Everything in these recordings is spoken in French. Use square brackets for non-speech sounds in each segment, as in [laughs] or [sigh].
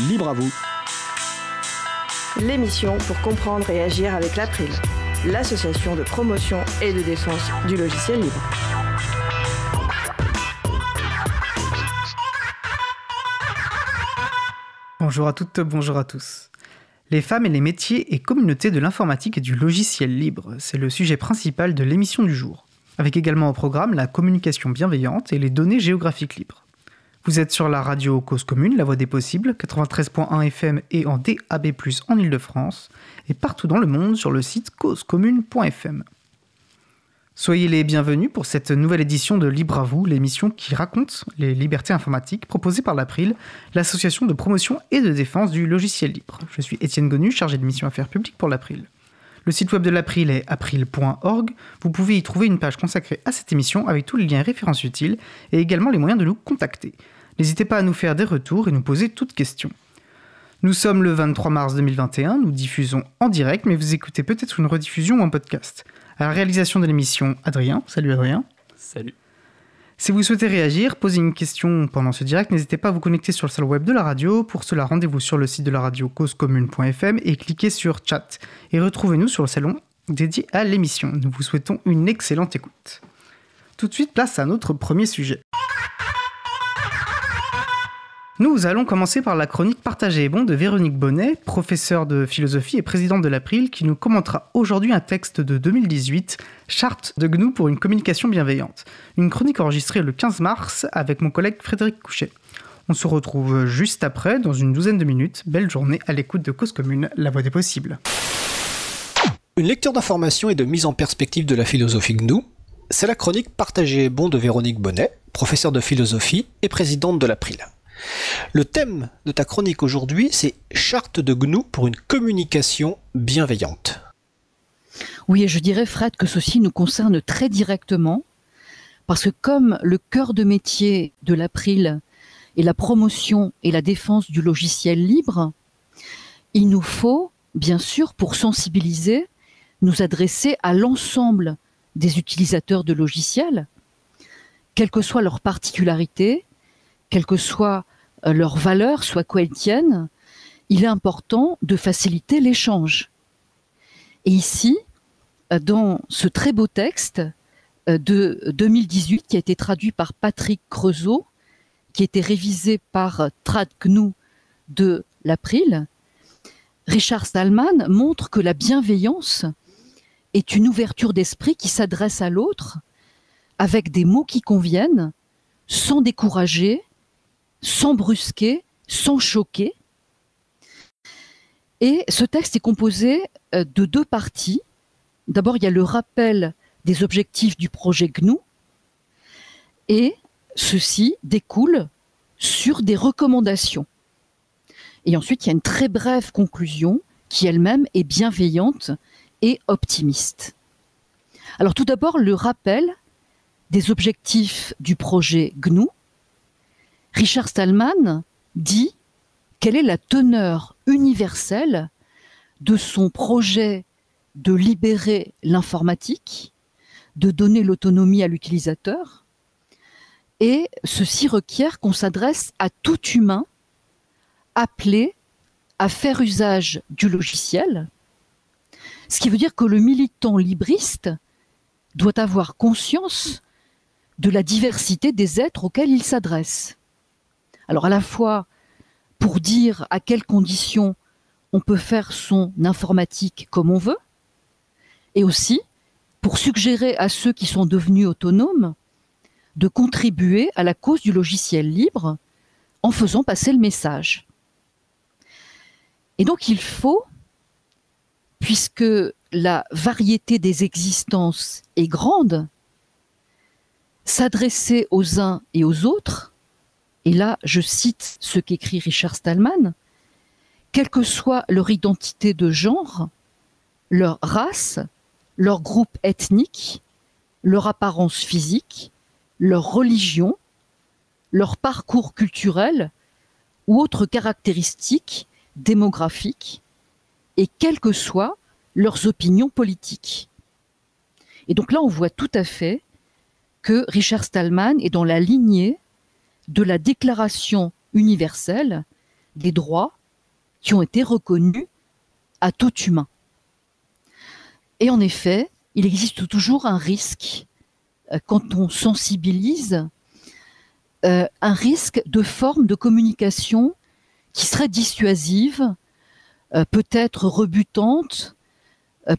Libre à vous. L'émission pour comprendre et agir avec l'April, l'association de promotion et de défense du logiciel libre. Bonjour à toutes, bonjour à tous. Les femmes et les métiers et communautés de l'informatique et du logiciel libre, c'est le sujet principal de l'émission du jour, avec également au programme la communication bienveillante et les données géographiques libres. Vous êtes sur la radio Cause Commune, la voix des possibles, 93.1 FM et en DAB+, en Ile-de-France, et partout dans le monde sur le site causecommune.fm. Soyez les bienvenus pour cette nouvelle édition de Libre à vous, l'émission qui raconte les libertés informatiques proposée par l'April, l'association de promotion et de défense du logiciel libre. Je suis Étienne Gonu, chargé de mission affaires publiques pour l'April. Le site web de l'April est april.org. Vous pouvez y trouver une page consacrée à cette émission avec tous les liens et références utiles et également les moyens de nous contacter. N'hésitez pas à nous faire des retours et nous poser toutes questions. Nous sommes le 23 mars 2021, nous diffusons en direct, mais vous écoutez peut-être une rediffusion ou un podcast. À la réalisation de l'émission, Adrien. Salut Adrien. Salut. Si vous souhaitez réagir, poser une question pendant ce direct, n'hésitez pas à vous connecter sur le salon web de la radio. Pour cela, rendez-vous sur le site de la radio causecommune.fm et cliquez sur chat. Et retrouvez-nous sur le salon dédié à l'émission. Nous vous souhaitons une excellente écoute. Tout de suite, place à notre premier sujet. Nous allons commencer par la chronique Partagée et bon de Véronique Bonnet, professeure de philosophie et présidente de l'April, qui nous commentera aujourd'hui un texte de 2018, Charte de GNU pour une communication bienveillante. Une chronique enregistrée le 15 mars avec mon collègue Frédéric Couchet. On se retrouve juste après, dans une douzaine de minutes. Belle journée à l'écoute de Cause Commune, la voix des possibles. Une lecture d'information et de mise en perspective de la philosophie GNU, c'est la chronique Partagée et bon de Véronique Bonnet, professeure de philosophie et présidente de l'April. Le thème de ta chronique aujourd'hui, c'est Charte de GNU pour une communication bienveillante. Oui, et je dirais, Fred, que ceci nous concerne très directement, parce que comme le cœur de métier de l'April est la promotion et la défense du logiciel libre, il nous faut, bien sûr, pour sensibiliser, nous adresser à l'ensemble des utilisateurs de logiciels, quelles que soient leurs particularités, quelle que soit euh, leur valeur, soit quoi tiennent, il est important de faciliter l'échange. Et ici, euh, dans ce très beau texte euh, de 2018 qui a été traduit par Patrick Creusot, qui a été révisé par TradGNU de l'April, Richard Stallman montre que la bienveillance est une ouverture d'esprit qui s'adresse à l'autre avec des mots qui conviennent, sans décourager, sans brusquer, sans choquer. Et ce texte est composé euh, de deux parties. D'abord, il y a le rappel des objectifs du projet GNU, et ceci découle sur des recommandations. Et ensuite, il y a une très brève conclusion qui elle-même est bienveillante et optimiste. Alors tout d'abord, le rappel des objectifs du projet GNU, Richard Stallman dit quelle est la teneur universelle de son projet de libérer l'informatique, de donner l'autonomie à l'utilisateur, et ceci requiert qu'on s'adresse à tout humain appelé à faire usage du logiciel, ce qui veut dire que le militant libriste doit avoir conscience de la diversité des êtres auxquels il s'adresse. Alors à la fois pour dire à quelles conditions on peut faire son informatique comme on veut, et aussi pour suggérer à ceux qui sont devenus autonomes de contribuer à la cause du logiciel libre en faisant passer le message. Et donc il faut, puisque la variété des existences est grande, s'adresser aux uns et aux autres et là je cite ce qu'écrit Richard Stallman, quelle que soit leur identité de genre, leur race, leur groupe ethnique, leur apparence physique, leur religion, leur parcours culturel ou autres caractéristiques démographiques, et quelles que soient leurs opinions politiques. Et donc là, on voit tout à fait que Richard Stallman est dans la lignée de la Déclaration universelle des droits qui ont été reconnus à tout humain. Et en effet, il existe toujours un risque euh, quand on sensibilise, euh, un risque de forme de communication qui serait dissuasive, euh, peut-être rebutante,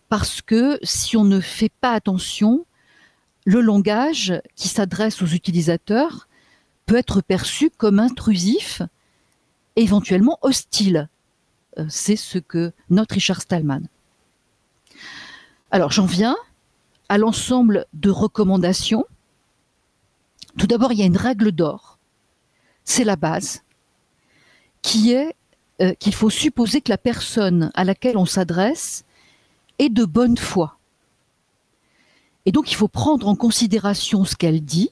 parce que si on ne fait pas attention, le langage qui s'adresse aux utilisateurs peut être perçu comme intrusif et éventuellement hostile. C'est ce que note Richard Stallman. Alors j'en viens à l'ensemble de recommandations. Tout d'abord, il y a une règle d'or. C'est la base, qui est euh, qu'il faut supposer que la personne à laquelle on s'adresse est de bonne foi. Et donc, il faut prendre en considération ce qu'elle dit.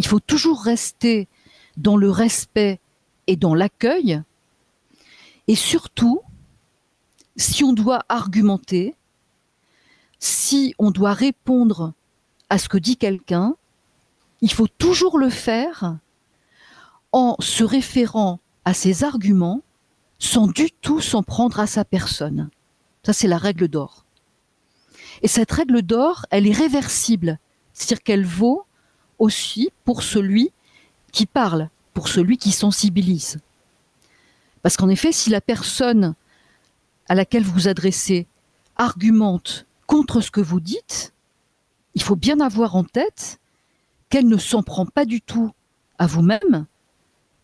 Il faut toujours rester dans le respect et dans l'accueil. Et surtout, si on doit argumenter, si on doit répondre à ce que dit quelqu'un, il faut toujours le faire en se référant à ses arguments sans du tout s'en prendre à sa personne. Ça, c'est la règle d'or. Et cette règle d'or, elle est réversible, c'est-à-dire qu'elle vaut aussi pour celui qui parle, pour celui qui sensibilise. Parce qu'en effet, si la personne à laquelle vous vous adressez argumente contre ce que vous dites, il faut bien avoir en tête qu'elle ne s'en prend pas du tout à vous-même,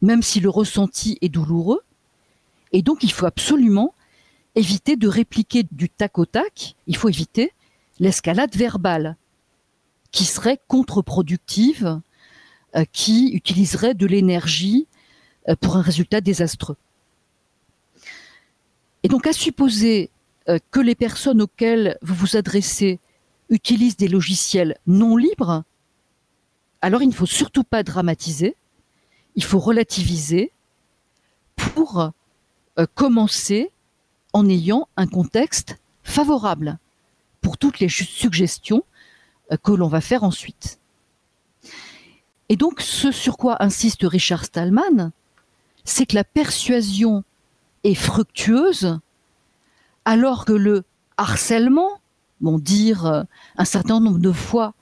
même si le ressenti est douloureux. Et donc, il faut absolument éviter de répliquer du tac au tac. Il faut éviter l'escalade verbale, qui serait contre-productive, euh, qui utiliserait de l'énergie euh, pour un résultat désastreux. Et donc, à supposer euh, que les personnes auxquelles vous vous adressez utilisent des logiciels non libres, alors il ne faut surtout pas dramatiser, il faut relativiser pour commencer en ayant un contexte favorable pour toutes les suggestions que l'on va faire ensuite. Et donc ce sur quoi insiste Richard Stallman, c'est que la persuasion est fructueuse alors que le harcèlement, bon, dire euh, un certain nombre de fois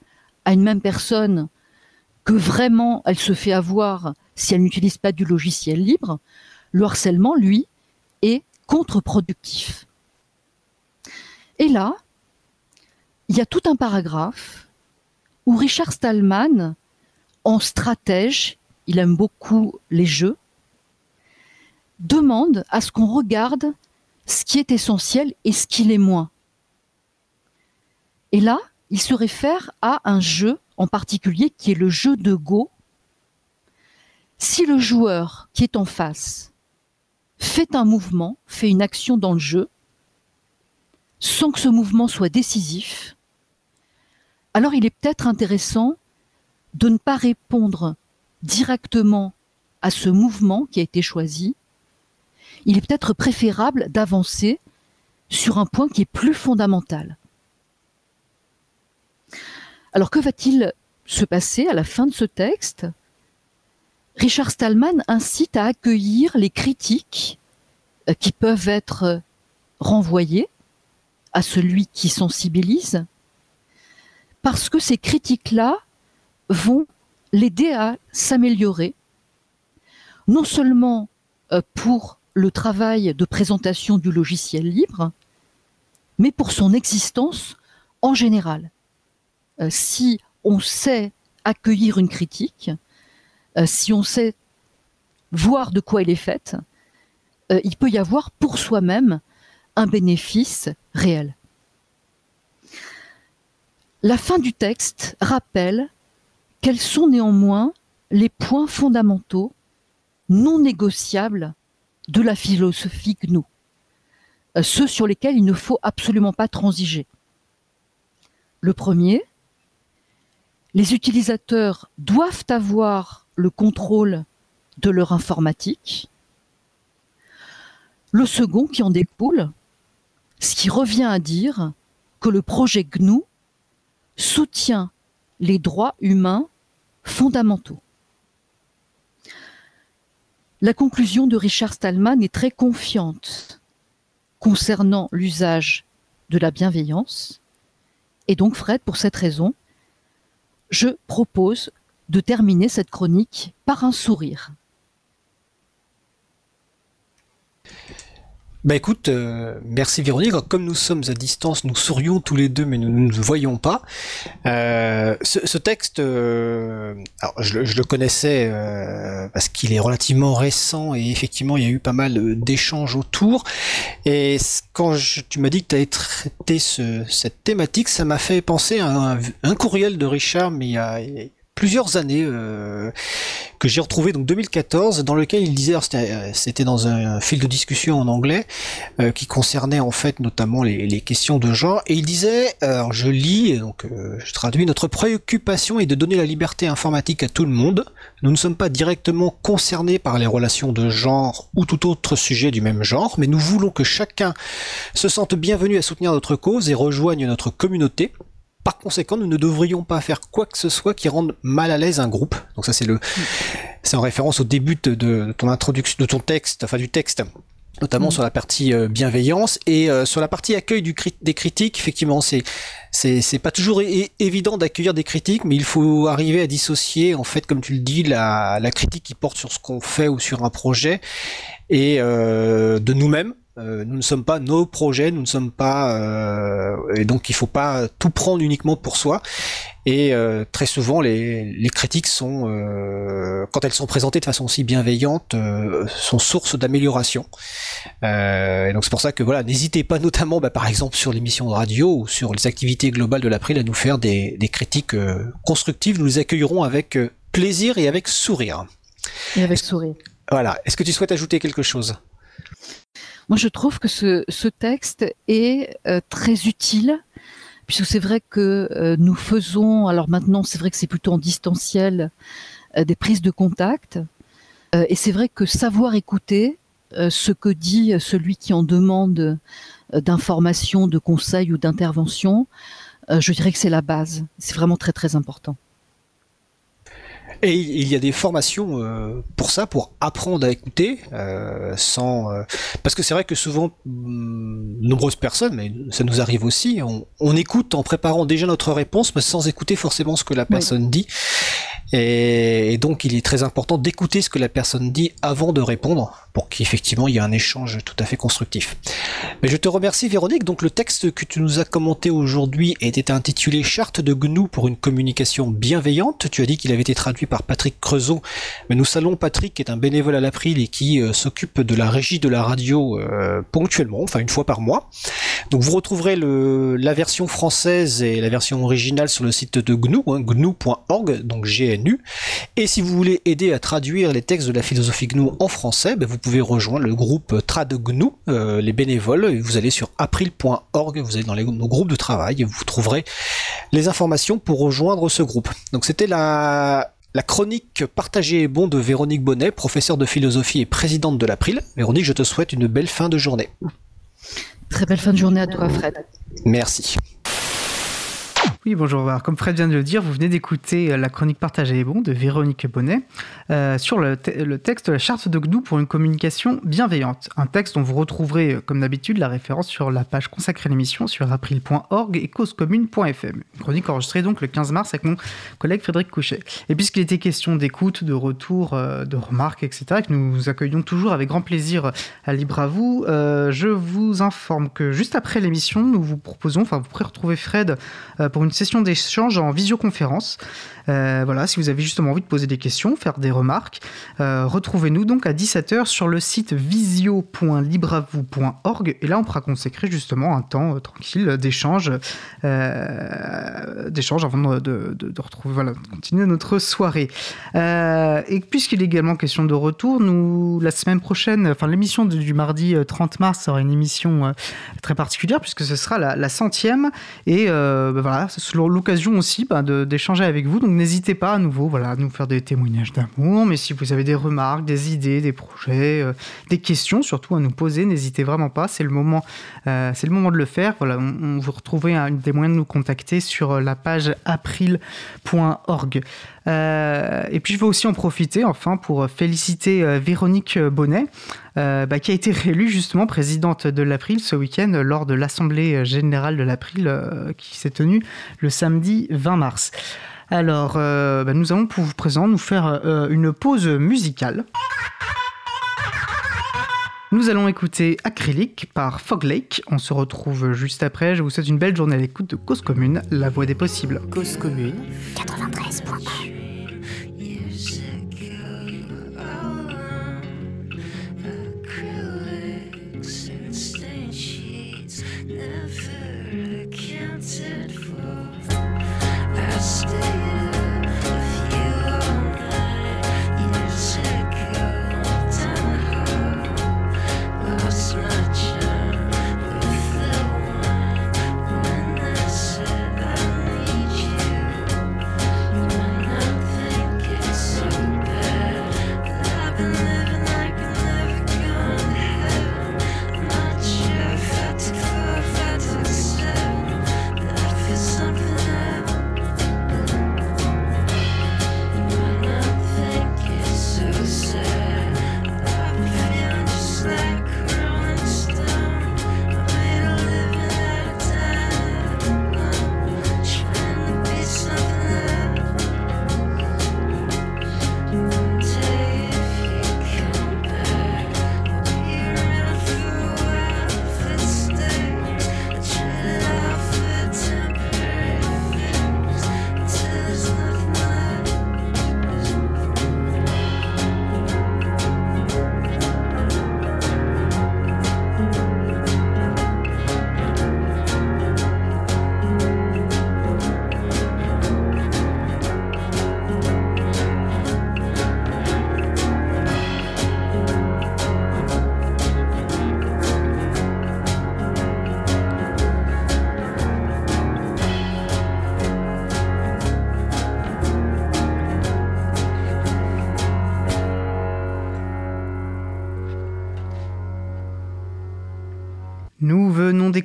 à une même personne que vraiment elle se fait avoir si elle n'utilise pas du logiciel libre, le harcèlement, lui, est contre-productif. Et là, il y a tout un paragraphe où Richard Stallman, en stratège, il aime beaucoup les jeux, demande à ce qu'on regarde ce qui est essentiel et ce qui l'est moins. Et là, il se réfère à un jeu en particulier qui est le jeu de Go. Si le joueur qui est en face fait un mouvement, fait une action dans le jeu, sans que ce mouvement soit décisif, alors il est peut-être intéressant de ne pas répondre directement à ce mouvement qui a été choisi, il est peut-être préférable d'avancer sur un point qui est plus fondamental. Alors que va-t-il se passer à la fin de ce texte? Richard Stallman incite à accueillir les critiques euh, qui peuvent être renvoyées à celui qui sensibilise, parce que ces critiques-là vont l'aider à s'améliorer, non seulement euh, pour le travail de présentation du logiciel libre, mais pour son existence en général. Euh, si on sait accueillir une critique, euh, si on sait voir de quoi elle est faite, il peut y avoir pour soi-même un bénéfice réel. La fin du texte rappelle quels sont néanmoins les points fondamentaux non négociables de la philosophie GNU, euh, ceux sur lesquels il ne faut absolument pas transiger. Le premier, les utilisateurs doivent avoir le contrôle de leur informatique. Le second qui en découle, ce qui revient à dire que le projet GNU soutient les droits humains fondamentaux. La conclusion de Richard Stallman est très confiante concernant l'usage de la bienveillance. Et donc, Fred, pour cette raison, je propose de terminer cette chronique par un sourire. Bah écoute, euh, merci Véronique. Comme nous sommes à distance, nous sourions tous les deux, mais nous ne nous voyons pas. Euh, ce, texte, euh, alors je, le connaissais parce qu'il est relativement récent et effectivement il y a eu pas mal d'échanges autour. Et quand tu m'as dit que tu avais traité cette thématique, ça m'a fait penser à un, un, courriel de Richard, mais il y a, plusieurs années euh, que j'ai retrouvé donc 2014 dans lequel il disait euh, c'était dans un fil de discussion en anglais euh, qui concernait en fait notamment les, questions de genre. Et il disait alors je lis donc je traduis notre préoccupation est de donner la liberté informatique à tout le monde. Nous ne sommes pas directement concernés par les relations de genre ou tout autre sujet du même genre mais nous voulons que chacun se sente bienvenu à soutenir notre cause et rejoigne notre communauté par conséquent, nous ne devrions pas faire quoi que ce soit qui rende mal à l'aise un groupe. Donc ça, c'est le, c'est en référence au début de, ton introduction, de ton texte, enfin du texte notamment mm. sur la partie euh, bienveillance et euh, sur la partie accueil du des critiques effectivement c'est c'est pas toujours évident d'accueillir des critiques mais il faut arriver à dissocier en fait comme tu le dis la, la critique qui porte sur ce qu'on fait ou sur un projet et euh, de nous-mêmes euh, nous ne sommes pas nos projets, nous ne sommes pas euh, et donc il faut pas tout prendre uniquement pour soi. Et euh, très souvent les, les critiques sont, quand elles sont présentées de façon aussi bienveillante, sont source d'amélioration. et donc c'est pour ça que voilà, n'hésitez pas [laughs] notamment, bah, par exemple sur l'émission de radio ou sur les activités globales de l'April à nous faire des, des critiques constructives. Nous les accueillerons avec plaisir et avec sourire. Et avec sourire. Voilà. Est-ce que tu souhaites ajouter quelque chose? Moi, je trouve que ce, texte est euh, très utile, puisque c'est vrai que euh, nous faisons, alors maintenant, c'est vrai que c'est plutôt en distanciel, euh, des prises de contact. et c'est vrai que savoir écouter ce que dit celui qui en demande d'informations, de conseils ou d'interventions, je dirais que c'est la base. C'est vraiment très très important. Et il y a des formations euh, pour ça, pour apprendre à écouter, euh, sans euh, parce que c'est vrai que souvent mm, nombreuses personnes, mais ça nous arrive aussi, on, écoute en préparant déjà notre réponse, mais sans écouter forcément ce que la personne dit. Et, donc il est très important d'écouter ce que la personne dit avant de répondre pour qu'effectivement il y ait un échange tout à fait constructif. Mais je te remercie Véronique. Donc le texte que tu nous as commenté aujourd'hui était intitulé Charte de GNU pour une communication bienveillante. Tu as dit qu'il avait été traduit par Patrick Creusot. Mais nous saluons Patrick qui est un bénévole à l'April et qui euh, s'occupe de la régie de la radio euh, ponctuellement, enfin une fois par mois. Donc vous retrouverez la version française et la version originale sur le site de GNU, hein, gnu.org, donc Et si vous voulez aider à traduire les textes de la philosophie GNU en français, ben vous pouvez rejoindre le groupe Trad GNU, euh, les bénévoles. Vous allez sur april.org, vous allez dans les, nos groupes de travail et vous trouverez les informations pour rejoindre ce groupe. Donc c'était la, la chronique partagée et bon de Véronique Bonnet, professeure de philosophie et présidente de l'April. Véronique, je te souhaite une belle fin de journée. Très belle fin de journée à toi, Fred. Merci. Oui, bonjour. comme Fred vient de le dire, vous venez d'écouter euh, la chronique partagée et bon de Véronique Bonnet euh, sur le, texte de la charte de GNU pour une communication bienveillante. Un texte dont vous retrouverez, euh, comme d'habitude, la référence sur la page consacrée à l'émission sur april.org et causecommune.fm. Une chronique enregistrée donc le 15 mars avec mon collègue Frédéric Couchet. Et puisqu'il était question d'écoute, de retour, de remarques, etc., que nous accueillons toujours avec grand plaisir à Libre à vous, je vous informe que juste après l'émission, nous vous proposons, enfin vous pourrez retrouver Fred pour une session d'échange en visioconférence. Euh, voilà, si vous avez justement envie de poser des questions, faire des remarques, euh, retrouvez-nous donc à 17h sur le site visio.libravou.org et là on pourra consacrer justement un temps euh, tranquille d'échange, d'échange avant de, retrouver, voilà, de continuer notre soirée. et puisqu'il est également question de retour, nous la semaine prochaine, enfin l'émission du mardi 30 mars sera une émission très particulière puisque ce sera la, centième et ben voilà, ce l'occasion aussi bah, d'échanger avec vous. Donc n'hésitez pas à nouveau voilà, à nous faire des témoignages d'amour. Mais si vous avez des remarques, des idées, des projets, euh, des questions surtout à nous poser, n'hésitez vraiment pas. C'est le, moment, euh, c'est le moment de le faire. Voilà, vous retrouvez un des moyens de nous contacter sur la page april.org. et puis je veux aussi en profiter enfin pour féliciter Véronique Bonnet. Bah, qui a été réélue justement présidente de l'April ce week-end lors de l'Assemblée générale de l'April qui s'est tenue le samedi 20 mars. Alors, euh, bah, nous allons pour vous présenter, nous faire euh, une pause musicale. Nous allons écouter Acrylic par Fog Lake. On se retrouve juste après. Je vous souhaite une belle journée à l'écoute de Cause Commune, la voix des possibles. Cause Commune 93.1 Never accounted for.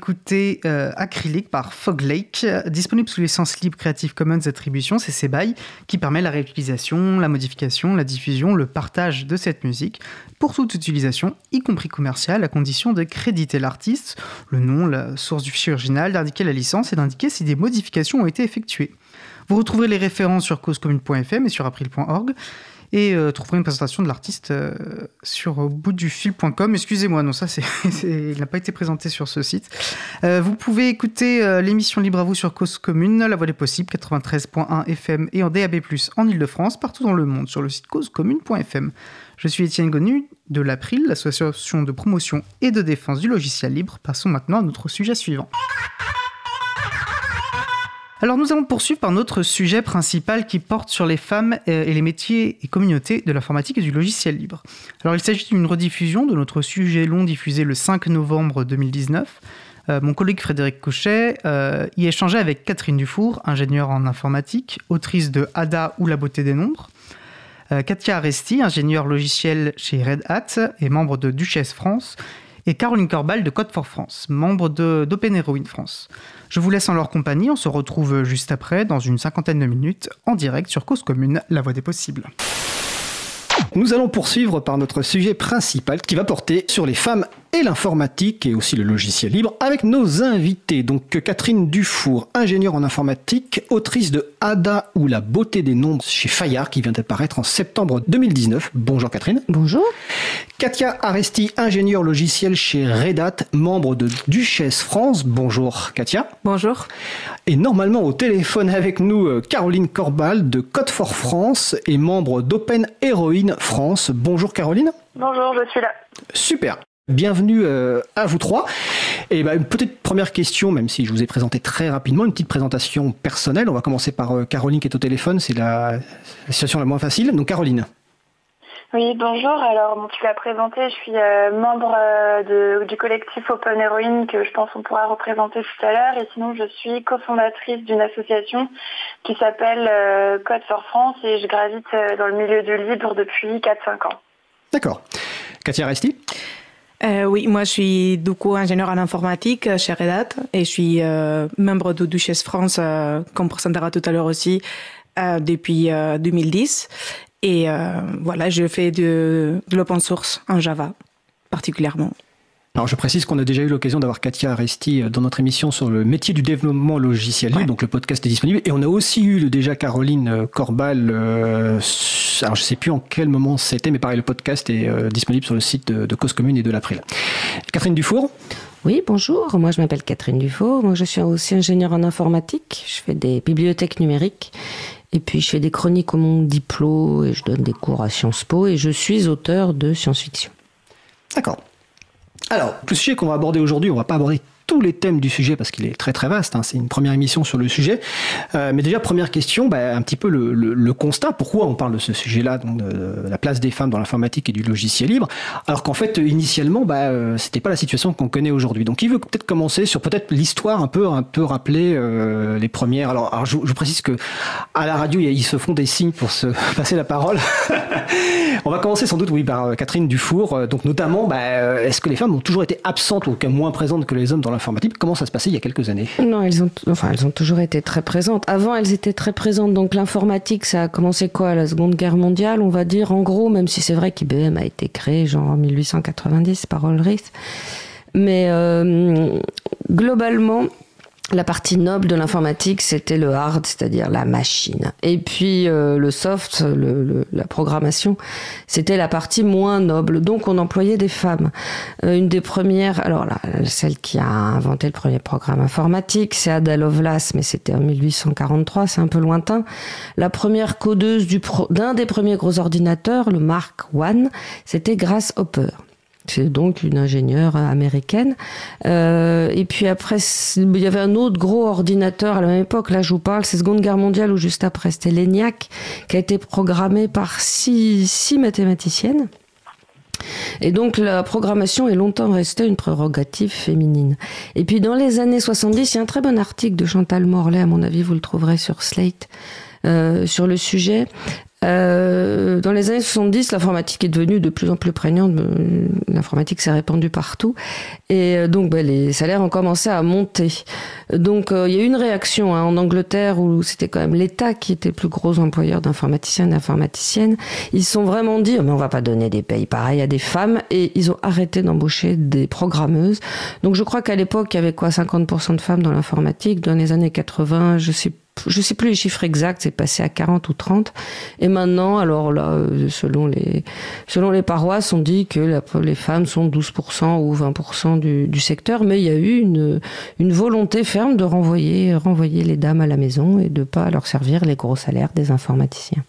D'écouter euh, Acrylic par Fog Lake, disponible sous licence libre Creative Commons Attribution, c'est CBY, qui permet la réutilisation, la modification, la diffusion, le partage de cette musique pour toute utilisation, y compris commerciale, à condition de créditer l'artiste, le nom, la source du fichier original, d'indiquer la licence et d'indiquer si des modifications ont été effectuées. Vous retrouverez les références sur causecommune.fm et sur april.org et euh, trouverez une présentation de l'artiste euh, sur boutdufil.com. Excusez-moi, non, ça, [laughs] il n'a pas été présenté sur ce site. Euh, vous pouvez écouter l'émission Libre à vous sur Cause Commune, La Voix des Possibles, 93.1 FM et en DAB+, en Ile-de-France, partout dans le monde, sur le site causecommune.fm. Je suis Étienne Gonu de l'April, l'association de promotion et de défense du logiciel libre. Passons maintenant à notre sujet suivant. Alors nous allons poursuivre par notre sujet principal qui porte sur les femmes euh, et les métiers et communautés de l'informatique et du logiciel libre. Alors il s'agit d'une rediffusion de notre sujet long diffusé le 5 novembre 2019. Euh, mon collègue Frédéric Cochet euh, y échangeait avec Catherine Dufour, ingénieure en informatique, autrice de Ada ou la beauté des nombres. Katia Aresti, ingénieure logiciel chez Red Hat et membre de Duchesse France, et Caroline Corbal de Code for France, membre d'Open Heroine France. Je vous laisse en leur compagnie, on se retrouve juste après, dans une cinquantaine de minutes, en direct sur Cause Commune, la voie des possibles. Nous allons poursuivre par notre sujet principal qui va porter sur les femmes et l'informatique et aussi le logiciel libre avec nos invités. Donc Catherine Dufour, ingénieure en informatique, autrice de Ada ou la beauté des nombres chez Fayard qui vient d'apparaître en septembre 2019. Bonjour Catherine. Bonjour. Katia Aresti, ingénieure logiciel chez Red Hat, membre de Duchesse France. Bonjour Katia. Bonjour. Et normalement au téléphone avec nous euh, Caroline Corbal de Code for France et membre d'Open Heroine France. Bonjour Caroline. Bonjour, je suis là. Super. Bienvenue euh, à vous trois. Et bah, une petite première question, même si je vous ai présenté très rapidement, une petite présentation personnelle. On va commencer par euh, Caroline qui est au téléphone, c'est la, situation la moins facile. Donc Caroline. Oui, bonjour. Alors, bon, tu l'as présenté, je suis euh, membre euh, de, du collectif Open Heroine que je pense on pourra représenter tout à l'heure. Et sinon, je suis cofondatrice d'une association qui s'appelle euh, Code for France et je gravite dans le milieu du libre depuis 4-5 ans. D'accord. Katia Resti oui, moi je suis du coup ingénieur en informatique chez Red Hat et je suis membre de Duchesse France, comme présentera tout à l'heure aussi, depuis 2010. Et euh, voilà, je fais de, de l'open source en Java particulièrement. Alors je précise qu'on a déjà eu l'occasion d'avoir Katia Aresti euh, dans notre émission sur le métier du développement logiciel donc le podcast est disponible. Et on a aussi eu déjà Caroline euh, Corbal, alors je ne sais plus en quel moment c'était, mais pareil, le podcast est disponible sur le site de, Cause Commune et de l'April. Catherine Dufour oui, bonjour. Moi, je m'appelle Catherine Dufour. Moi, je suis aussi ingénieure en informatique. Je fais des bibliothèques numériques et puis je fais des chroniques au monde diplôme et je donne des cours à Sciences Po et je suis auteur de science-fiction. D'accord. Alors, le sujet qu'on va aborder aujourd'hui, on va pas aborder tous les thèmes du sujet parce qu'il est très très vaste. Hein. C'est une première émission sur le sujet. Euh, mais déjà, première question, bah, un petit peu le, constat. Pourquoi on parle de ce sujet-là, donc de, la place des femmes dans l'informatique et du logiciel libre, alors qu'en fait, initialement, bah, euh, c'était pas la situation qu'on connaît aujourd'hui. Donc, il veut peut-être commencer sur peut-être l'histoire un peu, un peu rappeler euh, les premières. Alors, alors je, précise que à la radio, ils se font des signes pour se [laughs] passer la parole. [laughs] on va commencer sans doute, oui, par Catherine Dufour. Donc, notamment, bah, est-ce que les femmes ont toujours été absentes ou moins présentes que les hommes dans la Comment ça se passait il y a quelques années? Non, elles ont, enfin, elles ont toujours été très présentes. Avant, elles étaient très présentes. Donc l'informatique, ça a commencé quoi? La Seconde Guerre mondiale, on va dire, en gros, même si c'est vrai qu'IBM a été créé genre en 1890 par Ulrich. Mais euh, globalement, la partie noble de l'informatique, c'était le hard, c'est-à-dire la machine. Et puis euh, le soft, la programmation, c'était la partie moins noble. Donc on employait des femmes. Euh, une des premières, alors là, celle qui a inventé le premier programme informatique, c'est Ada Lovelace, mais c'était en 1843, c'est un peu lointain. La première codeuse d'un des premiers gros ordinateurs, le Mark I, c'était Grace Hopper. C'est donc une ingénieure américaine. Euh, et puis après, il y avait un autre gros ordinateur à la même époque. Là, je vous parle, c'est Seconde Guerre mondiale ou juste après, c'était l'ENIAC, qui a été programmé par six, six mathématiciennes. Et donc la programmation est longtemps restée une prérogative féminine. Et puis dans les années 70, il y a un très bon article de Chantal Morlaix, à mon avis vous le trouverez sur Slate, euh, sur le sujet, euh, dans les années 70, l'informatique est devenue de plus en plus prégnante. Euh, l'informatique s'est répandue partout. Et euh, donc, ben, les salaires ont commencé à monter. Donc, il y a eu une réaction hein, en Angleterre où c'était quand même l'État qui était le plus gros employeur d'informaticiens et d'informaticiennes. Ils sont vraiment dit, mais on va pas donner des payes pareilles à des femmes. Et ils ont arrêté d'embaucher des programmeuses. Donc, je crois qu'à l'époque, il y avait quoi, 50% de femmes dans l'informatique. Dans les années 80, je sais je sais plus les chiffres exacts, c'est passé à 40 ou 30. Et maintenant, alors là, euh, selon les, selon les paroisses, on dit que les femmes sont 12% ou 20% du, du, secteur, mais il y a eu une, une volonté ferme de renvoyer, renvoyer les dames à la maison et de pas leur servir les gros salaires des informaticiens.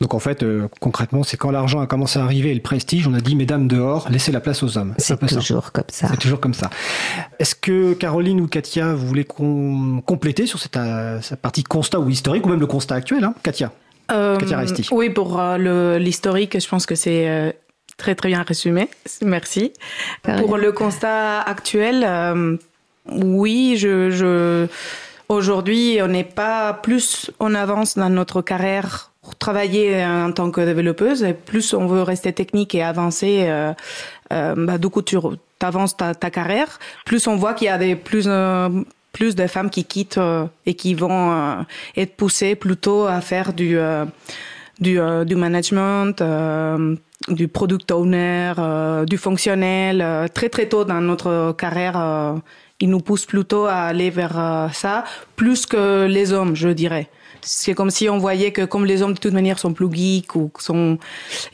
Donc en fait, euh, concrètement, c'est quand l'argent a commencé à arriver et le prestige, on a dit mesdames dehors, laissez la place aux hommes. C'est toujours comme ça. C'est toujours comme ça. Est-ce que Caroline ou Katia, vous voulez compléter sur euh, cette, partie constat ou historique, ou même le constat actuel, hein Katia? Euh, Katia Resti. Oui, pour l'historique, je pense que c'est très très bien résumé. Merci. Pour le constat actuel, oui, je, je... aujourd'hui, on n'est pas plus en avance dans notre carrière travailler en tant que développeuse, et plus on veut rester technique et avancer, euh, euh, bah, du coup tu avances ta, carrière, plus on voit qu'il y a des plus euh, de femmes qui quittent euh, et qui vont euh, être poussées plutôt à faire du management, du product owner, du fonctionnel. très très tôt dans notre carrière, ils nous poussent plutôt à aller vers ça, plus que les hommes, je dirais c'est comme si on voyait que comme les hommes de toute manière sont plus geeks ou sont,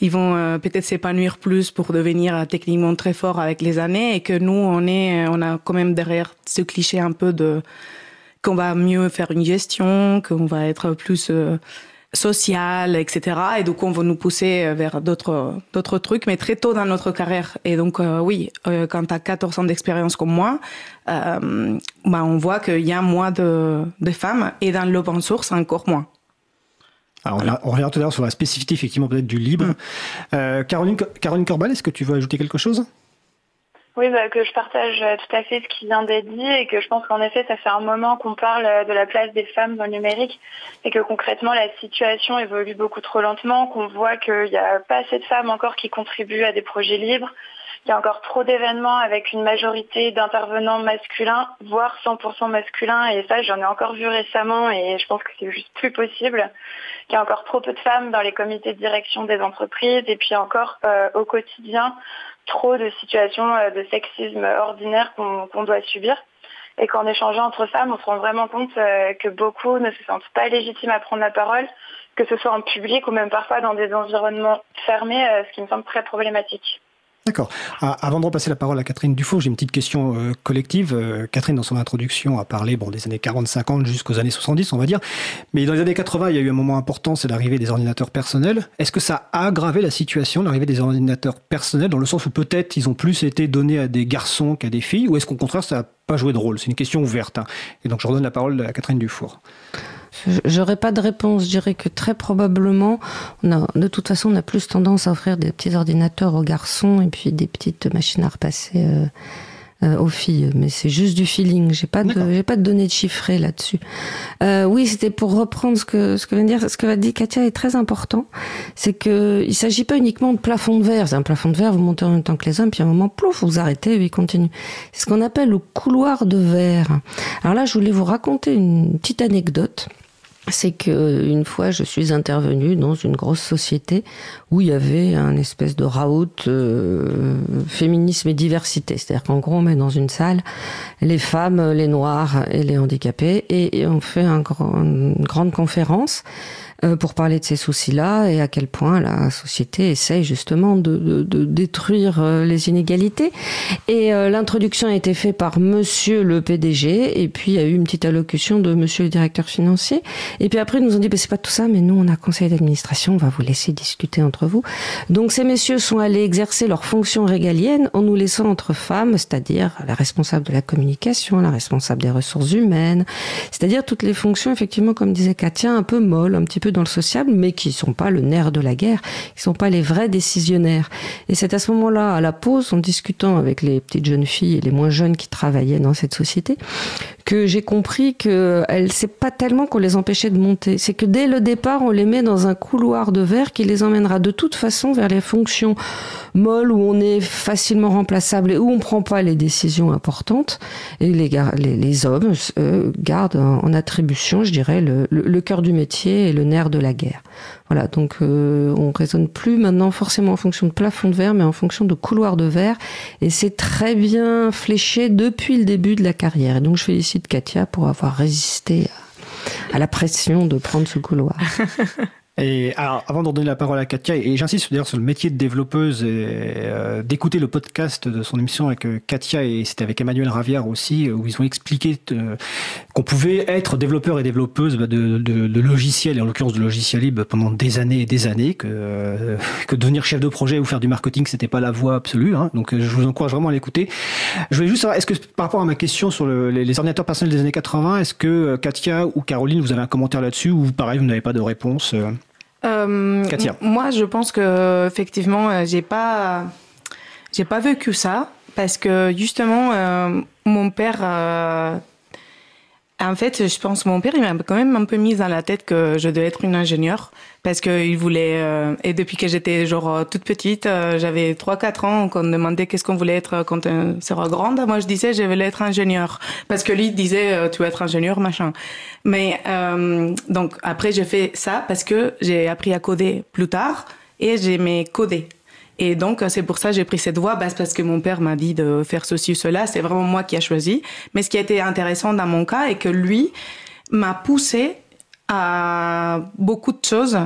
ils vont euh, peut-être s'épanouir plus pour devenir euh, techniquement très forts avec les années et que nous on est, on a quand même derrière ce cliché un peu de qu'on va mieux faire une gestion, qu'on va être plus euh, social, etc. Et donc on va nous pousser vers d'autres d'autres trucs, mais très tôt dans notre carrière. Et donc euh, oui, euh, quand tu as 14 ans d'expérience comme moi, euh, bah, on voit qu'il y a moins de, de femmes et dans l'open source encore moins. Alors, on revient tout à l'heure sur la spécificité, effectivement, peut-être du libre. Mm. Caroline, Caroline Corbal, est-ce que tu veux ajouter quelque chose? Oui, bah, que je partage euh, tout à fait ce qui vient d'être dit et que je pense qu'en effet, ça fait un moment qu'on parle euh, de la place des femmes dans le numérique et que concrètement, la situation évolue beaucoup trop lentement, qu'on voit qu'il n'y a pas assez de femmes encore qui contribuent à des projets libres, qu'il y a encore trop d'événements avec une majorité d'intervenants masculins, voire 100% masculins. Et ça, j'en ai encore vu récemment et je pense que c'est juste plus possible. Qu'il y a encore trop peu de femmes dans les comités de direction des entreprises et puis encore euh, au quotidien, trop de situations euh, de sexisme ordinaire qu'on doit subir. Et qu'en échangeant entre femmes, on se rend vraiment compte euh, que beaucoup ne se sentent pas légitimes à prendre la parole, que ce soit en public ou même parfois dans des environnements fermés, euh, ce qui me semble très problématique. D'accord. Ah, avant de repasser la parole à Catherine Dufault, j'ai une petite question euh, collective. Euh, Catherine, dans son introduction, a parlé bon, des années 40-50 jusqu'aux années 70, on va dire. Mais dans les années 80, il y a eu un moment important, c'est l'arrivée des ordinateurs personnels. Est-ce que ça a aggravé la situation, l'arrivée des ordinateurs personnels, dans le sens où peut-être ils ont plus été donnés à des garçons qu'à des filles, ou est-ce qu'au contraire, ça n'a pas joué de rôle? C'est une question ouverte. Hein. Et donc, je redonne la parole à Catherine Dufour. J'aurais pas de réponse. Je dirais que très probablement, on a, de toute façon, on a plus tendance à offrir des petits ordinateurs aux garçons et puis des petites machines à repasser euh, euh, aux filles. Mais c'est juste du feeling. J'ai pas de, j'ai pas de données chiffrées là-dessus. Euh, oui, c'était pour reprendre ce que ce que vient de dire, ce que va dire Katia est très important. C'est que il s'agit pas uniquement de plafond de verre. C'est un plafond de verre, vous montez en même temps que les hommes, puis à un moment, plouf, vous arrêtez, et il continue. C'est ce qu'on appelle le couloir de verre. Alors là, je voulais vous raconter une petite anecdote c'est que une fois je suis intervenue dans une grosse société où il y avait un espèce de raout euh, féminisme et diversité. C'est-à-dire qu'en gros on met dans une salle les femmes, les noirs et les handicapés et, on fait un une grande conférence euh, pour parler de ces soucis-là et à quel point la société essaye justement de, de, de détruire euh, les inégalités. Et euh, l'introduction a été faite par Monsieur le PDG et puis il y a eu une petite allocution de Monsieur le directeur financier. Et puis après ils nous ont dit bah, c'est pas tout ça, mais nous on a conseil d'administration, on va vous laisser discuter entre vous. Donc ces messieurs sont allés exercer leurs fonctions régaliennes en nous laissant entre femmes, c'est-à-dire la responsable de la communication, la responsable des ressources humaines, c'est-à-dire toutes les fonctions effectivement comme disait Katia un peu molles, un petit peu dans le sociable, mais qui sont pas le nerf de la guerre, qui sont pas les vrais décisionnaires. Et c'est à ce moment-là, à la pause, en discutant avec les petites jeunes filles et les moins jeunes qui travaillaient dans cette société, que j'ai compris que c'est pas tellement qu'on les empêchait de monter, c'est que dès le départ, on les met dans un couloir de verre qui les emmènera de toute façon vers les fonctions molles où on est facilement remplaçable et où on prend pas les décisions importantes. Et les, les, hommes gardent en, attribution, je dirais, le, le, le cœur du métier et le nerf de la guerre. Voilà, donc euh, on raisonne plus maintenant forcément en fonction de plafond de verre, mais en fonction de couloir de verre, et c'est très bien fléché depuis le début de la carrière. Et donc je félicite Katia pour avoir résisté à la pression de prendre ce couloir. [laughs] Et alors, avant de donner la parole à Katia, et j'insiste d'ailleurs sur le métier de développeuse, euh, d'écouter le podcast de son émission avec euh, Katia, et c'était avec Emmanuel Ravière aussi, où ils ont expliqué euh, qu'on pouvait être développeur et développeuse bah, de, de, de, logiciels, et en l'occurrence de logiciels libres, pendant des années et des années, que, que devenir chef de projet ou faire du marketing, c'était pas la voie absolue. Hein, donc je vous encourage vraiment à l'écouter. Je voulais juste savoir, est-ce que par rapport à ma question sur le, les, les, ordinateurs personnels des années 80, est-ce que Katia ou Caroline, vous avez un commentaire là-dessus, ou pareil, vous n'avez pas de réponse euh, moi, je pense que effectivement, euh, j'ai pas, j'ai pas vécu ça parce que justement, euh, mon père en fait, je pense mon père, il m'a quand même un peu mis dans la tête que je devais être une ingénieure parce qu'il voulait. Euh, et depuis que j'étais genre toute petite, euh, j'avais 3-4 ans, qu'on me demandait qu'est-ce qu'on voulait être quand on sera grande. Moi, je disais je voulais être ingénieure parce que lui disait euh, tu vas être ingénieur machin. Mais donc après, j'ai fait ça parce que j'ai appris à coder plus tard et j'aimais coder. Et donc, c'est pour ça que j'ai pris cette voie, bah, parce que mon père m'a dit de faire ceci ou cela. C'est vraiment moi qui a choisi. Mais ce qui a été intéressant dans mon cas est que lui m'a poussé à beaucoup de choses.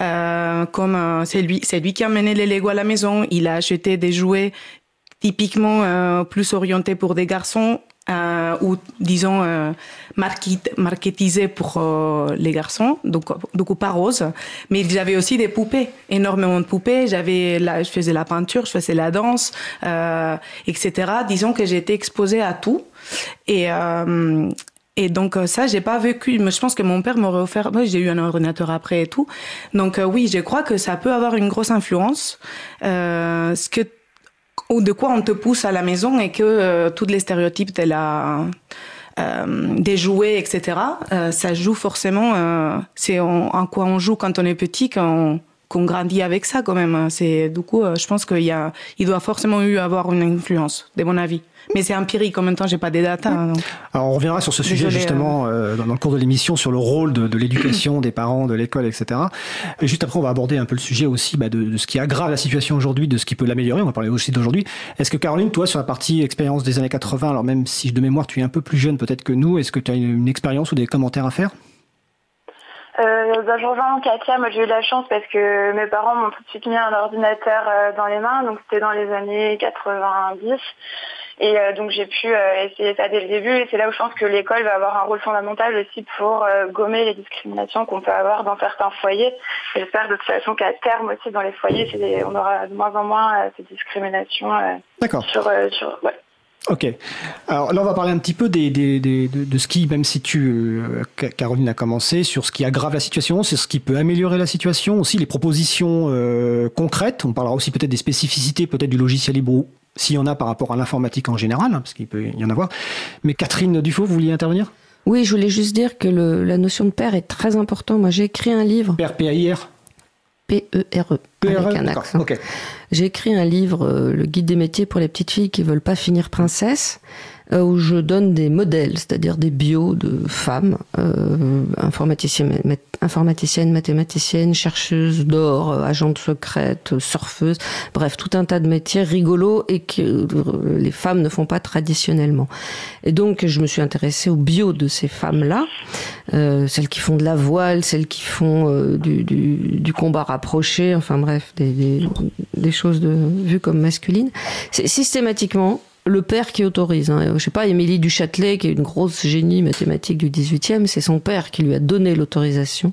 Euh, comme euh, c'est lui, c'est lui qui a mené les Lego à la maison. Il a acheté des jouets typiquement euh, plus orientés pour des garçons euh, ou disons euh, pour euh, les garçons, donc beaucoup pas rose. Mais j'avais aussi des poupées, énormément de poupées. J'avais, je faisais la peinture, je faisais la danse, euh, etc. Disons que j'étais exposée à tout. Et euh, Et donc ça, j'ai pas vécu. Je pense que mon père m'aurait offert. Moi, j'ai eu un ordinateur après et tout. Donc oui, je crois que ça peut avoir une grosse influence. ce que ou de quoi on te pousse à la maison et que euh, tous les stéréotypes de la euh, des jouets, etc. Euh, ça joue forcément. Euh, c'est en, quoi on joue quand on est petit, qu'on qu'on grandit avec ça quand même. C'est du coup, je pense qu'il y a, il doit forcément eu avoir une influence, de mon avis. Mais c'est empirique. En même temps, j'ai pas des datas. Hein, Alors, on reviendra sur ce sujet justement euh, euh, dans, le cours de l'émission sur le rôle de, l'éducation des parents, de l'école, etc. Et juste après, on va aborder un peu le sujet aussi bah, de, ce qui aggrave la situation aujourd'hui, de ce qui peut l'améliorer. On va parler aussi d'aujourd'hui. Est-ce que Caroline, toi, sur la partie expérience des années 80, alors même si de mémoire tu es un peu plus jeune peut-être que nous, est-ce que tu as une, expérience ou des commentaires à faire? Euh, bah, je rejoins Katia, moi j'ai eu la chance parce que mes parents m'ont tout de suite mis un ordinateur euh, dans les mains, donc c'était dans les années 90. Et euh, donc j'ai pu euh, essayer ça dès le début et c'est là où je pense que l'école va avoir un rôle fondamental aussi pour euh, gommer les discriminations qu'on peut avoir dans certains foyers. J'espère de toute façon qu'à terme aussi dans les foyers, on aura de moins en moins ces discriminations D'accord. sur, sur ouais. Ok. Alors là, on va parler un petit peu des, des, des de, de, ce qui, même si tu, Caroline a commencé, sur ce qui aggrave la situation, c'est ce qui peut améliorer la situation, aussi les propositions concrètes. On parlera aussi peut-être des spécificités, peut-être du logiciel libre s'il y en a par rapport à l'informatique en général, hein, parce qu'il peut y en avoir. Mais Catherine Dufaux, vous vouliez intervenir? Oui, je voulais juste dire que le, la notion de père est très importante. Moi, j'ai écrit un livre. Père, P-A-I-R P-E-R-E. -E, avec un accent. J'ai écrit un livre, euh, Le guide des métiers pour les petites filles qui veulent pas finir princesse. Euh, où je donne des modèles, c'est-à-dire des bios de femmes, euh, informaticiennes, mathématiciennes, chercheuses d'or, euh, agentes secrètes, surfeuses, bref, tout un tas de métiers rigolos et que euh, les femmes ne font pas traditionnellement. Et donc, je me suis intéressée aux bios de ces femmes-là, euh, celles qui font de la voile, celles qui font du, du, du, combat rapproché, enfin bref, des, des, des choses de, vues comme masculines. C'est systématiquement le père qui autorise. Hein. Je sais pas, Émilie du Châtelet, qui est une grosse génie mathématique du 18e, c'est son père qui lui a donné l'autorisation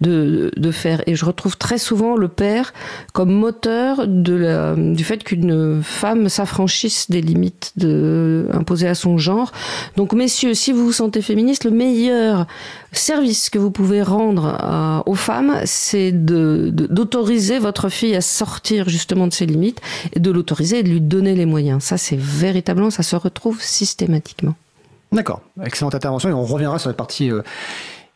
de, de faire. Et je retrouve très souvent le père comme moteur du fait qu'une femme s'affranchisse des limites imposées à son genre. Donc, messieurs, si vous vous sentez féministe, le meilleur service que vous pouvez rendre aux femmes, c'est d'autoriser votre fille à sortir justement de ses limites et de l'autoriser et de lui donner les moyens. Ça, c'est véritablement, ça se retrouve systématiquement. D'accord, excellente intervention et on reviendra sur la partie euh,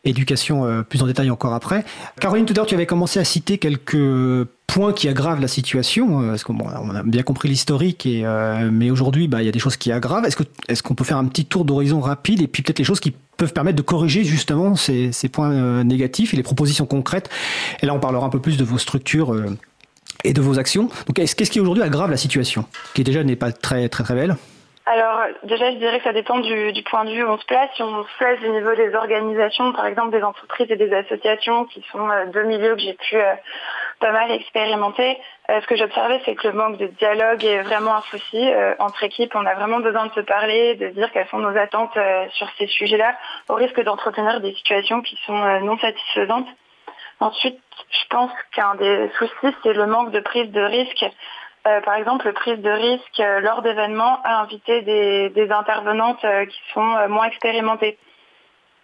éducation euh, plus en détail encore après. Caroline, tout à l'heure, tu avais commencé à citer quelques points qui aggravent la situation, euh, parce qu'on on a bien compris l'historique, et mais aujourd'hui, bah, il y a des choses qui aggravent. Est-ce qu'on peut faire un petit tour d'horizon rapide et puis peut-être les choses qui peuvent permettre de corriger justement ces, ces points négatifs et les propositions concrètes? Et là, on parlera un peu plus de vos structures et de vos actions. Donc, qu'est-ce qui aujourd'hui aggrave la situation, qui déjà n'est pas très très très belle? Alors déjà, je dirais que ça dépend du, point de vue où on se place. Si on se place au niveau des organisations, par exemple des entreprises et des associations, qui sont euh, deux milieux que j'ai pu euh, pas mal expérimenter, euh, ce que j'observais, c'est que le manque de dialogue est vraiment un souci entre équipes. On a vraiment besoin de se parler, de dire quelles sont nos attentes sur ces sujets-là, au risque d'entretenir des situations qui sont non satisfaisantes. Ensuite, je pense qu'un des soucis, c'est le manque de prise de risque. Euh, par exemple, prise de risque euh, lors d'événements à inviter des, des intervenantes euh, qui sont moins expérimentées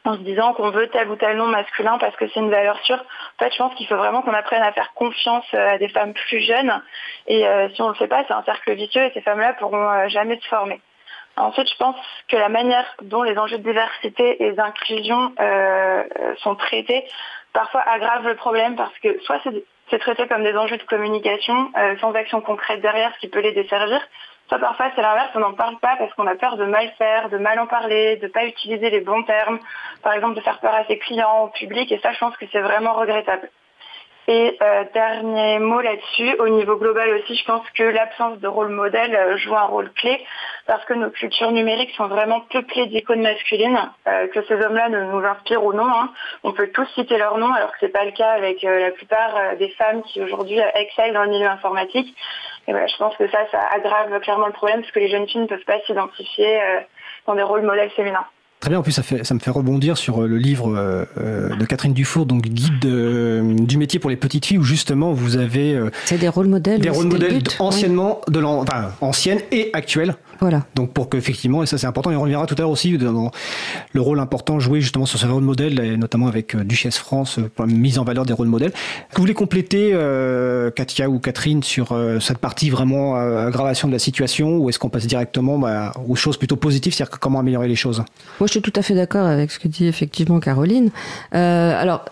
en se disant qu'on veut tel ou tel nom masculin parce que c'est une valeur sûre. En fait, je pense qu'il faut vraiment qu'on apprenne à faire confiance à des femmes plus jeunes. Et si on ne le fait pas, c'est un cercle vicieux et ces femmes-là pourront jamais se former. Ensuite, je pense que la manière dont les enjeux de diversité et d'inclusion euh, sont traités parfois aggrave le problème parce que soit c'est traité comme des enjeux de communication euh, sans action concrète derrière, ce qui peut les desservir. Soit parfois c'est l'inverse, on n'en parle pas parce qu'on a peur de mal faire, de mal en parler, de pas utiliser les bons termes, par exemple de faire peur à ses clients, au public, et ça je pense que c'est vraiment regrettable. Et euh, dernier mot là-dessus, au niveau global aussi, je pense que l'absence de rôle modèle euh, joue un rôle clé parce que nos cultures numériques sont vraiment peuplées d'icônes masculines, euh, que ces hommes-là nous inspirent ou non. Hein. On peut tous citer leur nom alors que c'est pas le cas avec euh, la plupart euh, des femmes qui aujourd'hui excellent dans le milieu informatique. Et voilà, je pense que ça, ça aggrave clairement le problème parce que les jeunes filles ne peuvent pas s'identifier dans des rôles modèles féminins. Très bien, en plus ça, fait, ça me fait rebondir sur euh, le livre euh, euh, de Catherine Dufour, donc Guide du métier pour les petites filles, où justement vous avez... c'est des rôles modèles. Des rôles modèles anciennement, de enfin, anciennes et actuelles. Voilà. Donc pour qu'effectivement, et ça c'est important, et on reviendra tout à l'heure aussi dans le rôle important joué justement sur ce rôle modèle, et notamment avec Duchesse France, pour la mise en valeur des rôles modèles. Que vous voulez compléter, Katia ou Catherine, sur cette partie vraiment aggravation de la situation, ou est-ce qu'on passe directement bah, aux choses plutôt positives, c'est-à-dire comment améliorer les choses? Je suis tout à fait d'accord avec ce que dit effectivement Caroline. Euh, alors,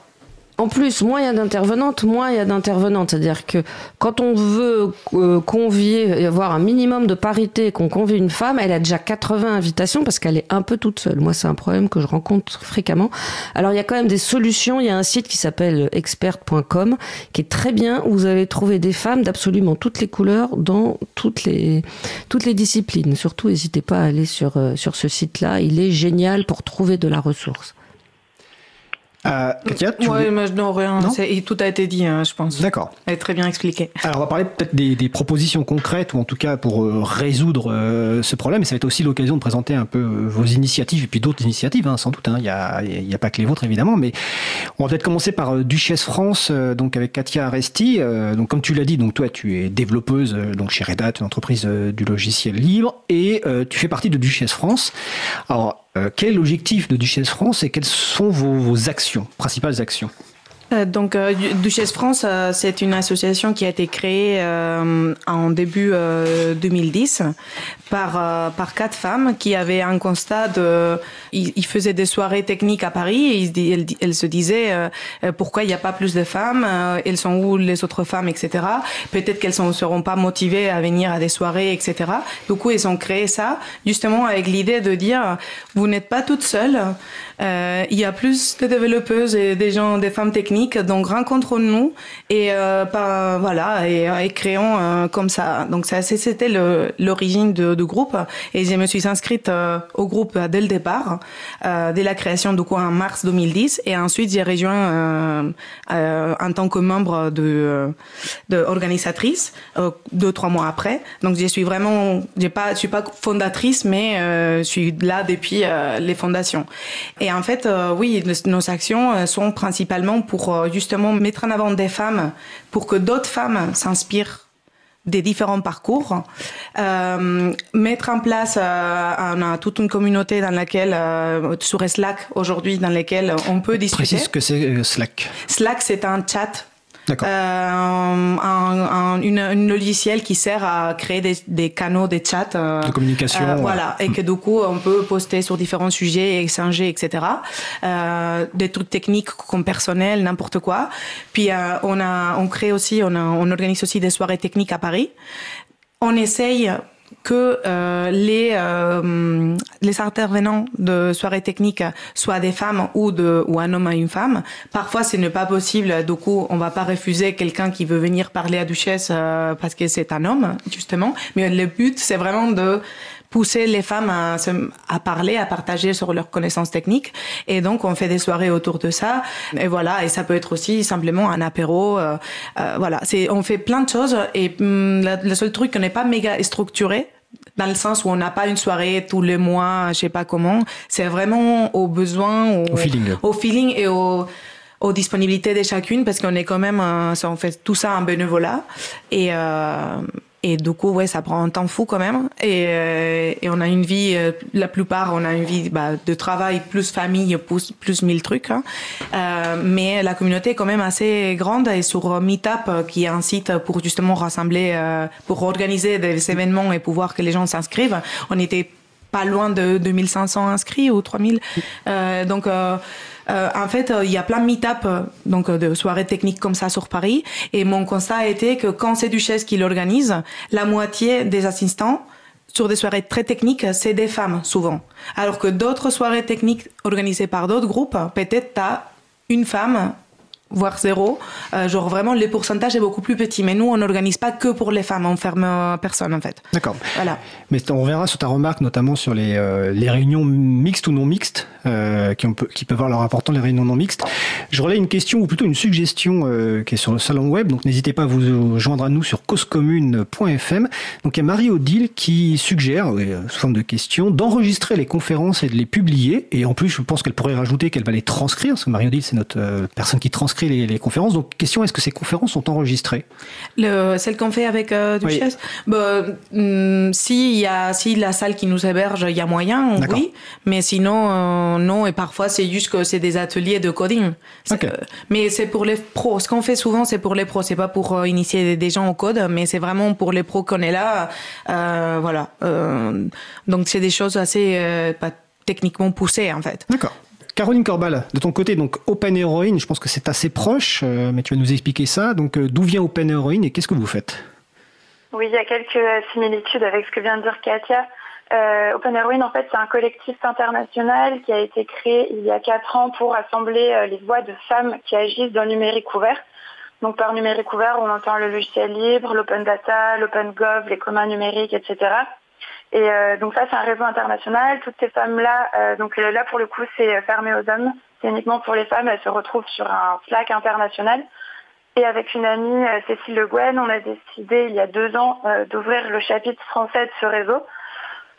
en plus, moins il y a d'intervenantes, moins il y a d'intervenantes. C'est-à-dire que quand on veut euh, convier, avoir un minimum de parité, qu'on convie une femme, elle a déjà 80 invitations parce qu'elle est un peu toute seule. Moi, c'est un problème que je rencontre fréquemment. Alors, il y a quand même des solutions. Il y a un site qui s'appelle expert.com qui est très bien où vous allez trouver des femmes d'absolument toutes les couleurs dans toutes les, toutes les disciplines. Surtout, n'hésitez pas à aller sur, euh, sur ce site-là. Il est génial pour trouver de la ressource. Euh, Katia, tu ouais, non, rien. tout a été dit, hein, je pense. D'accord. Elle est très bien expliqué. Alors, on va parler peut-être des, propositions concrètes, ou en tout cas pour euh, résoudre euh, ce problème. Et ça va être aussi l'occasion de présenter un peu vos initiatives, et puis d'autres initiatives, hein, sans doute. Hein. Il n'y a, y a, pas que les vôtres, évidemment. Mais on va peut-être commencer par Duchesse France, donc avec Katia Aresti. donc, comme tu l'as dit, donc toi, tu es développeuse donc chez Red Hat, une entreprise du logiciel libre, et tu fais partie de Duchesse France. Alors, euh, quel est l'objectif de Duchesse France et quelles sont vos actions, principales actions euh, donc, euh, Duchesse France, c'est une association qui a été créée en début 2010 par par quatre femmes qui avaient un constat de, ils, faisaient des soirées techniques à Paris et elles, se disaient pourquoi il n'y a pas plus de femmes, elles sont où les autres femmes, etc. Peut-être qu'elles ne seront pas motivées à venir à des soirées, etc. Du coup, ils ont créé ça justement avec l'idée de dire vous n'êtes pas toutes seules. il y a plus de développeuses et des gens, des femmes techniques donc rencontrons-nous et euh, voilà et, et créons euh, comme ça. Donc ça c'était l'origine du groupe et je me suis inscrite euh, au groupe dès le départ, dès la création du coup en mars 2010 et ensuite j'ai rejoint en tant que membre de, de organisatrice deux trois mois après. Donc je suis vraiment j'ai pas je suis pas fondatrice mais je suis là depuis les fondations. Et en fait oui nos actions sont principalement pour euh, justement mettre en avant des femmes pour que d'autres femmes s'inspirent des différents parcours, euh, mettre en place euh, toute une communauté dans laquelle sur Slack aujourd'hui dans laquelle on peut discuter. Précise que c'est Slack. Slack c'est un chat euh, un, une, logiciel qui sert à créer des, des canaux, des chats. Euh, de communication. Euh, voilà, et que du coup, on peut poster sur différents sujets, échanger, etc. Euh, des trucs techniques comme personnel, n'importe quoi. Puis euh, on a, on crée aussi, on, a, on organise aussi des soirées techniques à Paris. On essaye que euh, les euh, les intervenants de soirées techniques soient des femmes ou de ou un homme à une femme. Parfois, ce n'est pas possible. Du coup, on va pas refuser quelqu'un qui veut venir parler à Duchesse euh, parce que c'est un homme, justement. Mais le but, c'est vraiment de pousser les femmes à, à parler, à partager sur leurs connaissances techniques. Et donc, on fait des soirées autour de ça. Et voilà, et ça peut être aussi simplement un apéro. Euh, euh, voilà, c'est on fait plein de choses. Et hum, le seul truc qu'on n'est pas méga structuré, dans le sens où on n'a pas une soirée tous les mois, je sais pas comment. C'est vraiment au besoin, au, au feeling, au feeling et au aux disponibilités de chacune parce qu'on est quand même euh, on fait tout ça en bénévolat et euh, et du coup, ouais, ça prend un temps fou quand même. Et, euh, on a une vie, euh, la plupart, on a une vie bah, de travail plus famille, plus, plus mille trucs. Hein. Euh, mais la communauté est quand même assez grande. Et sur Meetup, qui est un site pour justement rassembler, pour organiser des événements et pouvoir que les gens s'inscrivent, on était pas loin de 2500 inscrits ou 3000. Euh, donc euh, en fait, euh, il y a plein de meet-up, euh, donc de soirées techniques comme ça sur Paris. Et mon constat a été que quand c'est Duchesse qui l'organise, la moitié des assistants sur des soirées très techniques, c'est des femmes souvent. Alors que d'autres soirées techniques organisées par d'autres groupes, peut-être t'as une femme voire zéro. Euh, genre vraiment, le pourcentage est beaucoup plus petit. Mais nous, on n'organise pas que pour les femmes, on ferme personne en fait. D'accord. Voilà. Mais on reviendra sur ta remarque, notamment sur les, euh, les réunions mixtes ou non mixtes, euh, qui, peut, qui peuvent avoir leur important, les réunions non mixtes. Je relais une question, ou plutôt une suggestion euh, qui est sur le salon web, donc n'hésitez pas à vous joindre à nous sur causecommune.fm. Donc il y a Marie-Odile qui suggère, sous forme de question, d'enregistrer les conférences et de les publier. Et en plus, je pense qu'elle pourrait rajouter qu'elle va les transcrire, parce que Marie-Odile, c'est notre personne qui transcrit les, conférences. Donc, question, est-ce que ces conférences sont enregistrées? Le, Celles qu'on fait avec euh, Duchesse? Bah, hmm, si, y a, si la salle qui nous héberge, il y a moyen, oui. Mais sinon, euh, non. Et parfois, c'est juste que c'est des ateliers de coding. mais c'est pour les pros. Ce qu'on fait souvent, c'est pour les pros. C'est pas pour euh, initier des gens au code, mais c'est vraiment pour les pros qu'on est là. voilà. donc, c'est des choses assez pas techniquement poussées, en fait. D'accord. Caroline Corbal, de ton côté, donc Open Heroine, je pense que c'est assez proche, euh, mais tu vas nous expliquer ça. Donc, euh, d'où vient Open Heroine et qu'est-ce que vous faites? Oui, il y a quelques similitudes avec ce que vient de dire Katia. Euh, Open Heroine, en fait, c'est un collectif international qui a été créé il y a quatre ans pour assembler les voix de femmes qui agissent dans le numérique ouvert. Donc, par numérique ouvert, on entend le logiciel libre, l'open data, l'open gov, les communs numériques, etc. Et euh, donc ça, c'est un réseau international. Toutes ces femmes-là, euh, donc là pour le coup, c'est fermé aux hommes. C'est uniquement pour les femmes. Elles se retrouvent sur un Slack international. Et avec une amie, euh, Cécile Le Guen, on a décidé il y a deux ans d'ouvrir le chapitre français de ce réseau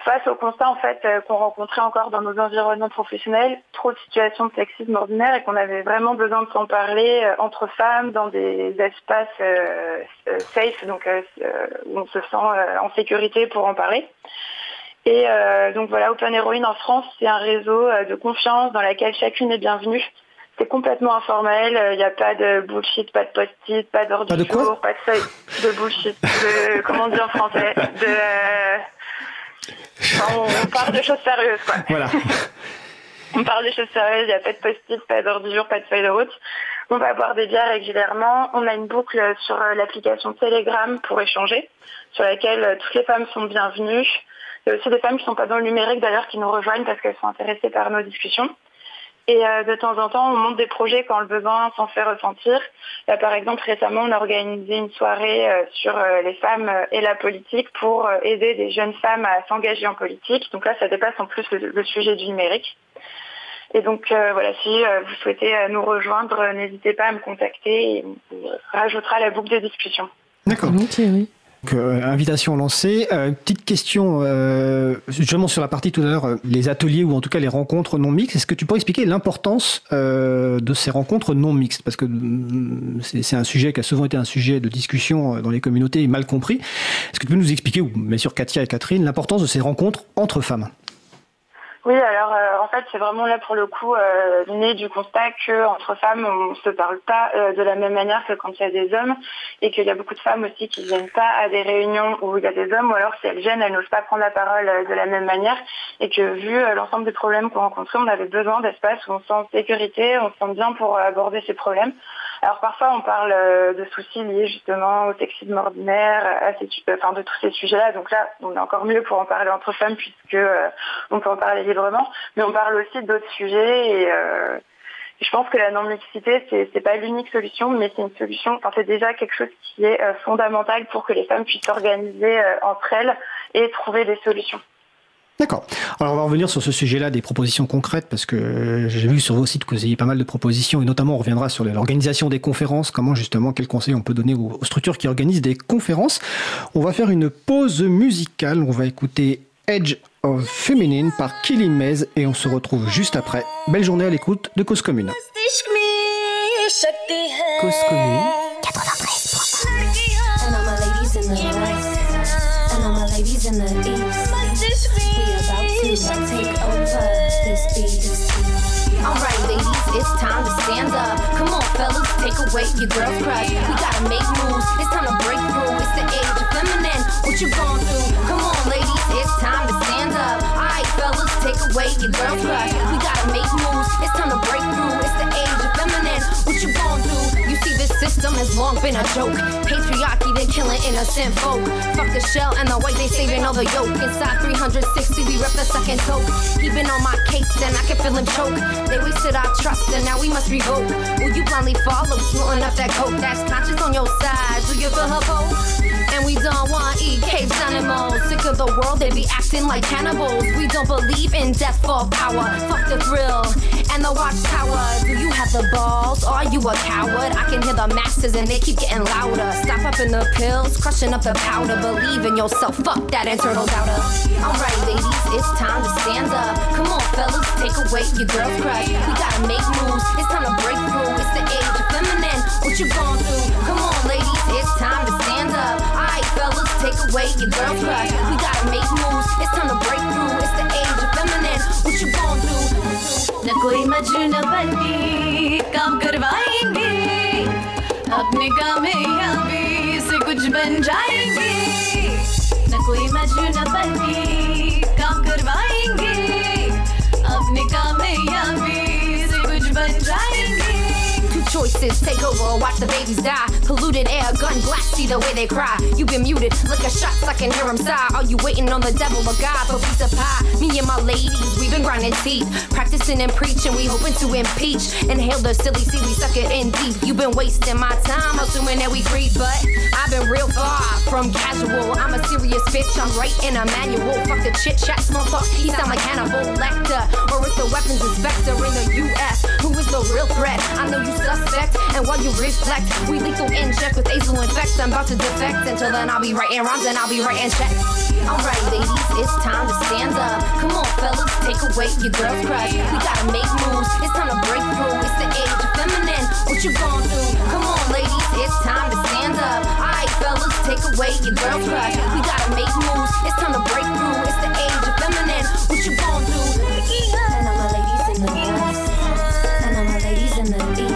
face au constat en fait euh, qu'on rencontrait encore dans nos environnements professionnels, trop de situations de sexisme ordinaire et qu'on avait vraiment besoin de s'en parler euh, entre femmes dans des espaces euh, safe, donc où on se sent en sécurité pour en parler. Et donc voilà, Open Heroine en France, c'est un réseau de confiance dans lequel chacune est bienvenue. C'est complètement informel, il n'y a pas de bullshit, pas de post-it, pas d'ordre du jour, pas de feuille de bullshit, de, [laughs] comment on dit en français, de on, parle de choses sérieuses, quoi. Voilà. [laughs] on parle des choses sérieuses, il n'y a pas de post-it, pas d'ordre du jour, pas de feuille de route. On va boire des bières régulièrement. On a une boucle sur euh, l'application Telegram pour échanger, sur laquelle euh, toutes les femmes sont bienvenues. Il y a aussi des femmes qui ne sont pas dans le numérique d'ailleurs qui nous rejoignent parce qu'elles sont intéressées par nos discussions. Et euh, de temps en temps, on monte des projets quand le besoin s'en fait ressentir. par exemple, récemment, on a organisé une soirée euh, sur euh, les femmes et la politique pour aider des jeunes femmes à s'engager en politique. Donc là, ça dépasse en plus le, sujet du numérique. Et donc voilà, si vous souhaitez nous rejoindre, n'hésitez pas à me contacter et on rajoutera la boucle de discussion. D'accord. oui. Donc, euh, invitation lancée. Euh, petite question, euh, justement sur la partie tout à l'heure, les ateliers ou en tout cas les rencontres non mixtes. Est-ce que tu pourrais expliquer l'importance de ces rencontres non mixtes? Parce que mm, c'est un sujet qui a souvent été un sujet de discussion dans les communautés et mal compris. Est-ce que tu peux nous expliquer, ou bien sûr Katia et Catherine, l'importance de ces rencontres entre femmes? Oui, alors euh, en fait, c'est vraiment là pour le coup euh, né du constat qu'entre femmes, on ne se parle pas euh, de la même manière que quand il y a des hommes et qu'il y a beaucoup de femmes aussi qui ne viennent pas à des réunions où il y a des hommes ou alors si elles viennent, elles n'osent pas prendre la parole de la même manière et que vu l'ensemble des problèmes qu'on rencontrait, on avait besoin d'espace où on se sent en sécurité, on se sent bien pour aborder ces problèmes. Alors parfois on parle euh, de soucis liés justement au sexisme ordinaire, à ces, enfin de tous ces sujets-là. Donc là, on est encore mieux pour en parler entre femmes puisque euh, on peut en parler librement. Mais on parle aussi d'autres sujets et euh, je pense que la non-mixité, c'est, n'est pas l'unique solution, mais c'est une solution, enfin, c'est déjà quelque chose qui est fondamental pour que les femmes puissent s'organiser entre elles et trouver des solutions. D'accord. Alors on va revenir sur ce sujet-là des propositions concrètes parce que j'ai vu sur vos sites que vous ayez pas mal de propositions et notamment on reviendra sur l'organisation des conférences, comment justement, quels conseils on peut donner aux structures qui organisent des conférences. On va faire une pause musicale, on va écouter Edge of Feminine par Killy Mez et on se retrouve juste après. Belle journée à l'écoute de Cause Commune. Cause Commune 93. Take over this beat. Alright, ladies, it's time to stand up. Come on, fellas, take away your girl crush. We gotta make moves. It's time to break through. It's the age. What you gon' do? Come on, ladies, it's time to stand up. Alright, fellas, take away your girl's crush. We gotta make moves. It's time to break through. It's the age of feminine. What you gon' do? You see, this system has long been a joke. Patriarchy, they're killing innocent folk. Fuck the shell and the white, they saving all the yolk. Inside 360, we rep the second toke. He been on my case, and I can feel him choke. They wasted our trust, and now we must revoke. Will you blindly follow, snorting up that coke? That's conscious on your side. Do you feel her cold? And we don't want eat caged animals. Sick of the world, they be acting like cannibals. We don't believe in death for power. Fuck the thrill and the watchtower. Do you have the balls? Are you a coward? I can hear the masses and they keep getting louder. Stop in the pills, crushing up the powder. Believe in yourself. Fuck that internal doubter. Alright, ladies, it's time to stand up. Come on, fellas, take away your girl's crush. We gotta make moves. It's time to break through. It's the age of feminine. What you gonna do? Come on, ladies, it's time to stand up. Alright, fellas, take away your girl's crush. We gotta make moves. It's time to break through. It's the age of feminine. What you gonna do? न कोई मजनू बनी काम करवाएंगे अपने कामयाबी से कुछ बन जाएंगे न कोई मजनू बनी Choices take over, watch the babies die. Polluted air, gun blast, see the way they cry. You been muted, lick a shots, I can hear them sigh. Are you waiting on the devil or God for piece of pie? Me and my ladies, we been grinding teeth. Practicing and preaching, we hoping to impeach. Inhale the silly seed, we suck it in deep. You been wasting my time, assuming that we free, but I've been real far from casual. I'm a serious bitch, I'm writing a manual. Fuck the chit chat, small talk, he sound like Hannibal Lecter. Or it's the weapons inspector in the US. Who is the real threat? I know you suspect, and while you reflect, we lethal inject with azul infect. I'm about to defect. Until then, I'll be writing rhymes and I'll be writing checks. Alright, ladies, it's time to stand up. Come on, fellas, take away your girl's crush. We gotta make moves. It's time to break through. It's the age of feminine. What you gonna do? Come on, ladies, it's time to stand up. Alright, fellas, take away your girl's crush. We gotta make moves. It's time to break through. It's the age of feminine. What you gonna do? And all my ladies in the west, and all my ladies in the east.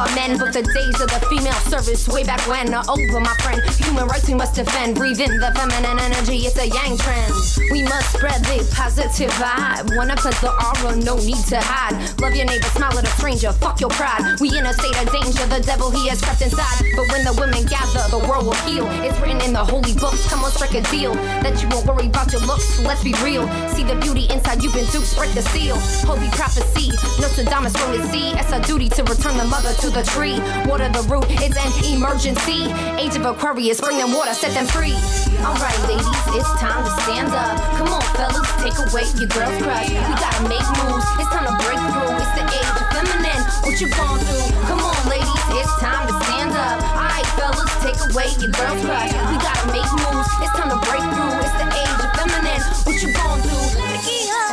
Our men, but the days of the female service way back when are over, my friend. Human rights we must defend. Breathe in the feminine energy, it's a yang trend. We must spread the positive vibe. Wanna cleanse the aura, no need to hide. Love your neighbor, smile at a stranger, fuck your pride. We in a state of danger, the devil he has crept inside. But when the women gather, the world will heal. It's written in the holy books, come on, strike a deal. That you won't worry about your looks, let's be real. See the beauty inside, you've been duped, break the seal. Holy prophecy, No Nostradamus wrote it, see. It's a duty to return the mother to the tree. Water the root, it's an emergency. Age of Aquarius, bring them water, set them free. Alright, ladies, it's time to stand up. Come on, fellas, take away your girl's crush. We gotta make moves, it's time to break through. It's the age of feminine. What you gonna do? Come on, ladies, it's time to stand up. Alright, fellas, take away your girl's crush. We gotta make moves, it's time to break through. It's the age of feminine. What you gonna do?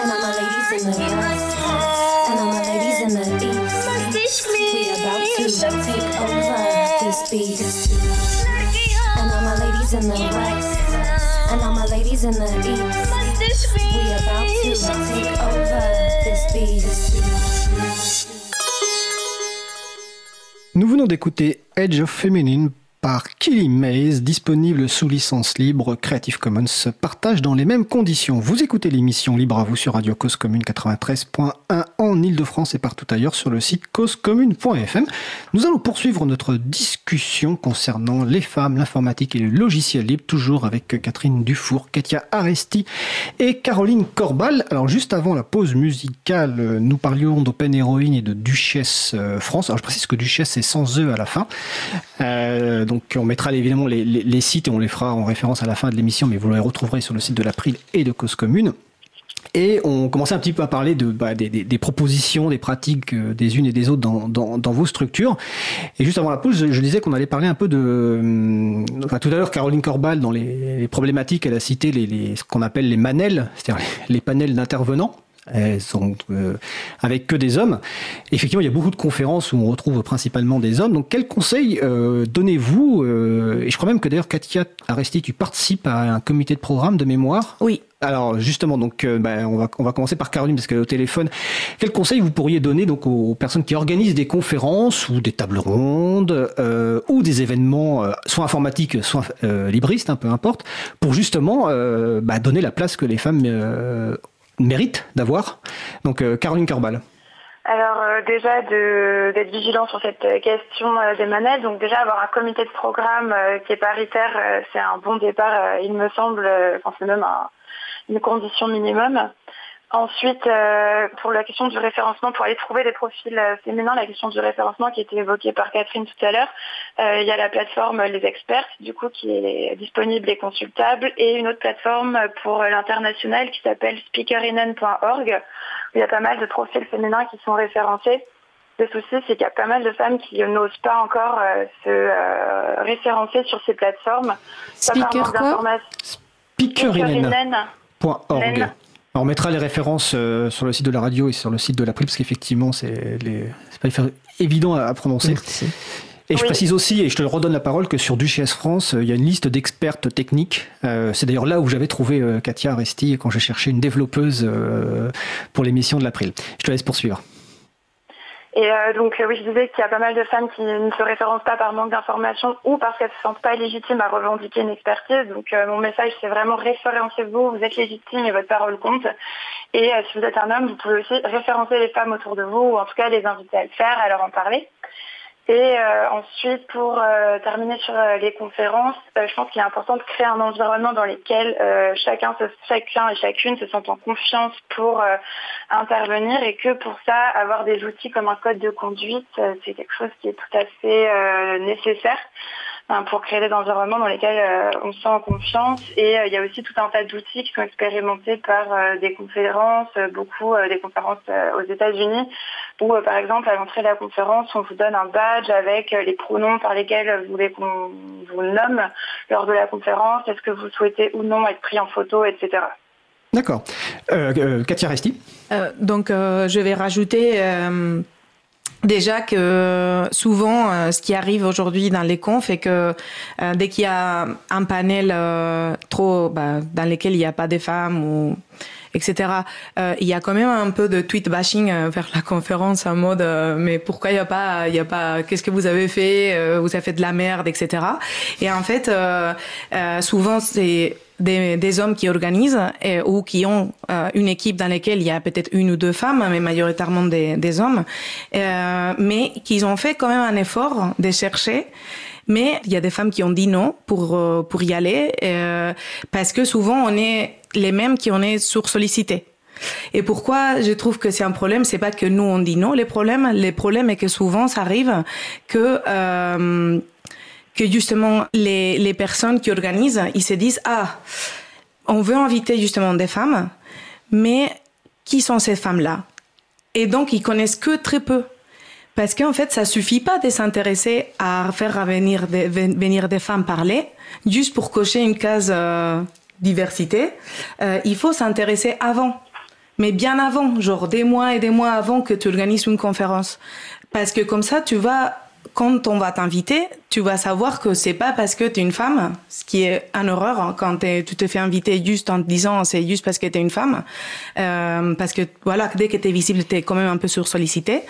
And all my ladies in the west, and all my ladies in the east. We about to Nous venons d'écouter Edge of Feminine par Killy Maze, disponible sous licence libre Creative Commons partage dans les mêmes conditions. Vous écoutez l'émission Libre à vous sur Radio Cause Commune 93.1 en Ile-de-France et partout ailleurs sur le site causecommune.fm. Nous allons poursuivre notre discussion concernant les femmes, l'informatique et le logiciel libre, toujours avec Catherine Dufour, Katia Aresti et Caroline Corbal. Alors juste avant la pause musicale, nous parlions d'Open Heroine et de Duchesse euh, France. Alors je précise que Duchesse c'est sans E à la fin. Euh, donc on mettra évidemment les, sites et on les fera en référence à la fin de l'émission, mais vous les retrouverez sur le site de l'April et de Cause Commune. Et on commençait un petit peu à parler bah, des, propositions, des pratiques euh, des unes et des autres dans, vos structures. Et juste avant la pause, je, disais qu'on allait parler un peu de... euh, tout à l'heure, Caroline Corbal, dans les, problématiques, elle a cité ce qu'on appelle les manels, c'est-à-dire les panels d'intervenants. Elles sont euh, avec que des hommes. Effectivement, il y a beaucoup de conférences où on retrouve principalement des hommes. Donc, quels conseils euh, donnez-vous euh, Et je crois même que d'ailleurs, Katia Aresti, tu participes à un comité de programme de mémoire. Oui. Alors justement, donc bah, on va on va commencer par Caroline parce qu'elle est au téléphone. Quels conseils vous pourriez donner donc aux personnes qui organisent des conférences ou des tables rondes ou des événements soit informatiques, soit libristes, hein, peu importe, pour justement bah, donner la place que les femmes mérite d'avoir. Donc euh, Caroline Corbal. Alors euh, déjà d'être vigilant sur cette question euh, des manettes. Donc déjà avoir un comité de programme qui est paritaire, c'est un bon départ, il me semble. Enfin c'est même une condition minimum. Ensuite, euh, pour la question du référencement, pour aller trouver des profils euh, féminins, la question du référencement qui a été évoquée par Catherine tout à l'heure, euh, il y a la plateforme Les Experts, du coup, qui est disponible et consultable, et une autre plateforme pour l'international qui s'appelle speakerinen.org, où il y a pas mal de profils féminins qui sont référencés. Le souci, c'est qu'il y a pas mal de femmes qui n'osent pas encore se référencer sur ces plateformes. Speaker quoi? Speakerinen.org. On mettra les références euh, sur le site de la radio et sur le site de l'April, parce qu'effectivement, c'est pas évident à, prononcer. Et je précise aussi, et je te redonne la parole, que sur Duchesse France, euh, il y a une liste d'expertes techniques. Euh, c'est d'ailleurs là où j'avais trouvé Katia Aresti quand j'ai cherché une développeuse pour l'émission de l'April. Je te laisse poursuivre. Et euh, donc oui, je disais qu'il y a pas mal de femmes qui ne se référencent pas par manque d'informations ou parce qu'elles ne se sentent pas légitimes à revendiquer une expertise. Donc euh, mon message, c'est vraiment référencez-vous, vous êtes légitime et votre parole compte. Et euh, si vous êtes un homme, vous pouvez aussi référencer les femmes autour de vous ou en tout cas les inviter à le faire, à leur en parler. Et euh, ensuite, pour euh, terminer sur euh, les conférences, je pense qu'il est important de créer un environnement dans lequel chacun, chacun et chacune se sentent en confiance pour intervenir et que pour ça, avoir des outils comme un code de conduite, c'est quelque chose qui est tout à fait nécessaire pour créer des environnements dans lesquels euh, on se sent en confiance. Et euh, il y a aussi tout un tas d'outils qui sont expérimentés par euh, des conférences, beaucoup des conférences aux États-Unis, où par exemple à l'entrée de la conférence, on vous donne un badge avec les pronoms par lesquels vous voulez qu'on vous nomme lors de la conférence, est-ce que vous souhaitez ou non être pris en photo, etc. D'accord. Euh, Katia Resti Donc je vais rajouter Déjà que souvent, euh, ce qui arrive aujourd'hui dans les confs est que euh, dès qu'il y a un panel euh, trop bah, dans lequel il n'y a pas de femmes ou etc. il y a quand même un peu de tweet bashing vers la conférence en mode mais pourquoi il n'y a pas il y a pas qu'est-ce que vous avez fait vous avez fait de la merde etc. Et en fait souvent c'est des, des, hommes qui organisent et, ou qui ont euh, une équipe dans laquelle il y a peut-être une ou deux femmes, mais majoritairement des, des hommes, euh, mais qu'ils ont fait quand même un effort de chercher. Mais il y a des femmes qui ont dit non pour euh, pour y aller euh, parce que souvent on est les mêmes qui on est sur-sollicités. Et pourquoi je trouve que c'est un problème, c'est pas que nous on dit non. Les problèmes, les problèmes est que souvent ça arrive que euh, que justement les, les personnes qui organisent, ils se disent ah, on veut inviter justement des femmes, mais qui sont ces femmes-là? Et donc ils connaissent que très peu. Parce qu'en fait, ça suffit pas de s'intéresser à faire venir des, venir des femmes parler, juste pour cocher une case euh, diversité. Euh, il faut s'intéresser avant. Mais bien avant, genre des mois et des mois avant que tu organises une conférence. Parce que comme ça, tu vas quand on va t'inviter, tu vas savoir que c'est pas parce que tu es une femme, ce qui est un horreur hein, quand tu te fais inviter juste en te disant c'est juste parce que tu es une femme, euh, parce que voilà, dès que tu es visible, tu es quand même un peu sursollicité.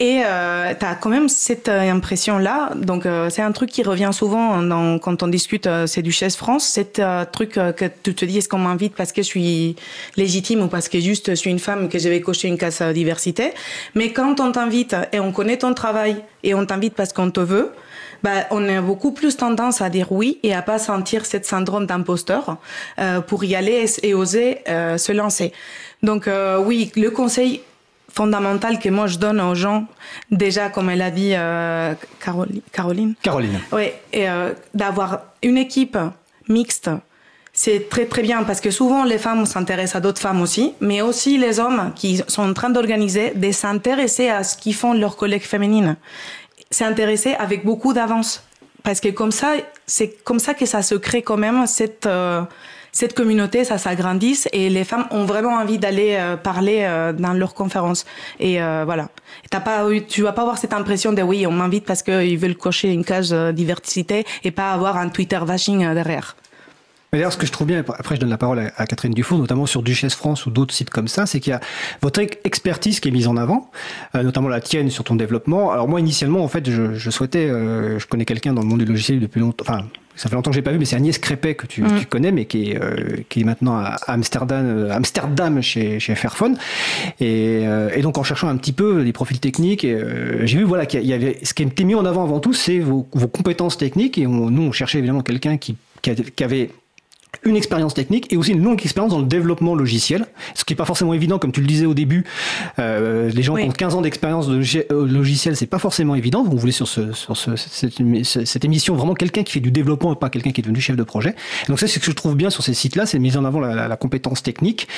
Et euh, tu as quand même cette euh, impression-là. Donc, euh, c'est un truc qui revient souvent dans, quand on discute euh, C'est Duchesse France. C'est un truc que tu te dis est-ce qu'on m'invite parce que je suis légitime ou parce que juste je suis une femme que je vais cocher une case diversité? Mais quand on t'invite et on connaît ton travail et on t'invite parce qu'on te veut, bah, on a beaucoup plus tendance à dire oui et à pas sentir cette syndrome d'imposteur euh, pour y aller et, oser euh, se lancer. Donc euh, oui, le conseil fondamental que moi je donne aux gens, déjà comme elle a dit euh, Caroline. Caroline. Caroline. Oui, euh, d'avoir une équipe mixte. C'est très très bien parce que souvent les femmes s'intéressent à d'autres femmes aussi, mais aussi les hommes qui sont en train d'organiser, de s'intéresser à ce qu'ils font leurs collègues féminines. S'intéresser avec beaucoup d'avance. Parce que comme ça, c'est comme ça que ça se crée quand même cette, euh, cette communauté, ça s'agrandisse et les femmes ont vraiment envie d'aller euh, parler euh, dans leurs conférences. Et euh, voilà. T'as pas, tu vas pas avoir cette impression de oui, on m'invite parce qu'ils veulent cocher une case diversité et pas avoir un Twitter vashing derrière. D'ailleurs, ce que je trouve bien, après je donne la parole à, Catherine Dufour, notamment sur Duchesse France ou d'autres sites comme ça, c'est qu'il y a votre expertise qui est mise en avant, notamment la tienne sur ton développement. Alors moi, initialement, en fait, je, je souhaitais, je connais quelqu'un dans le monde du logiciel depuis longtemps, enfin ça fait longtemps que j'ai pas vu, mais c'est Agnès Crépet que tu, mm. connais, mais qui est, euh, qui est maintenant à Amsterdam, euh, Amsterdam chez, chez Fairphone. Et, euh, et, donc en cherchant un petit peu les profils techniques, j'ai vu voilà qu'il y avait ce qui était mis en avant avant tout, c'est vos, vos, compétences techniques. Et nous, on cherchait évidemment quelqu'un qui, qui, avait une expérience technique et aussi une longue expérience dans le développement logiciel, ce qui n'est pas forcément évident, comme tu le disais au début. Euh, les gens qui ont 15 ans d'expérience de euh, logiciel, c'est pas forcément évident. On voulait sur, ce, sur ce, cette, émission vraiment quelqu'un qui fait du développement et pas quelqu'un qui est devenu chef de projet. Donc ça, c'est ce que je trouve bien sur ces sites-là, c'est mise en avant la, la, compétence technique.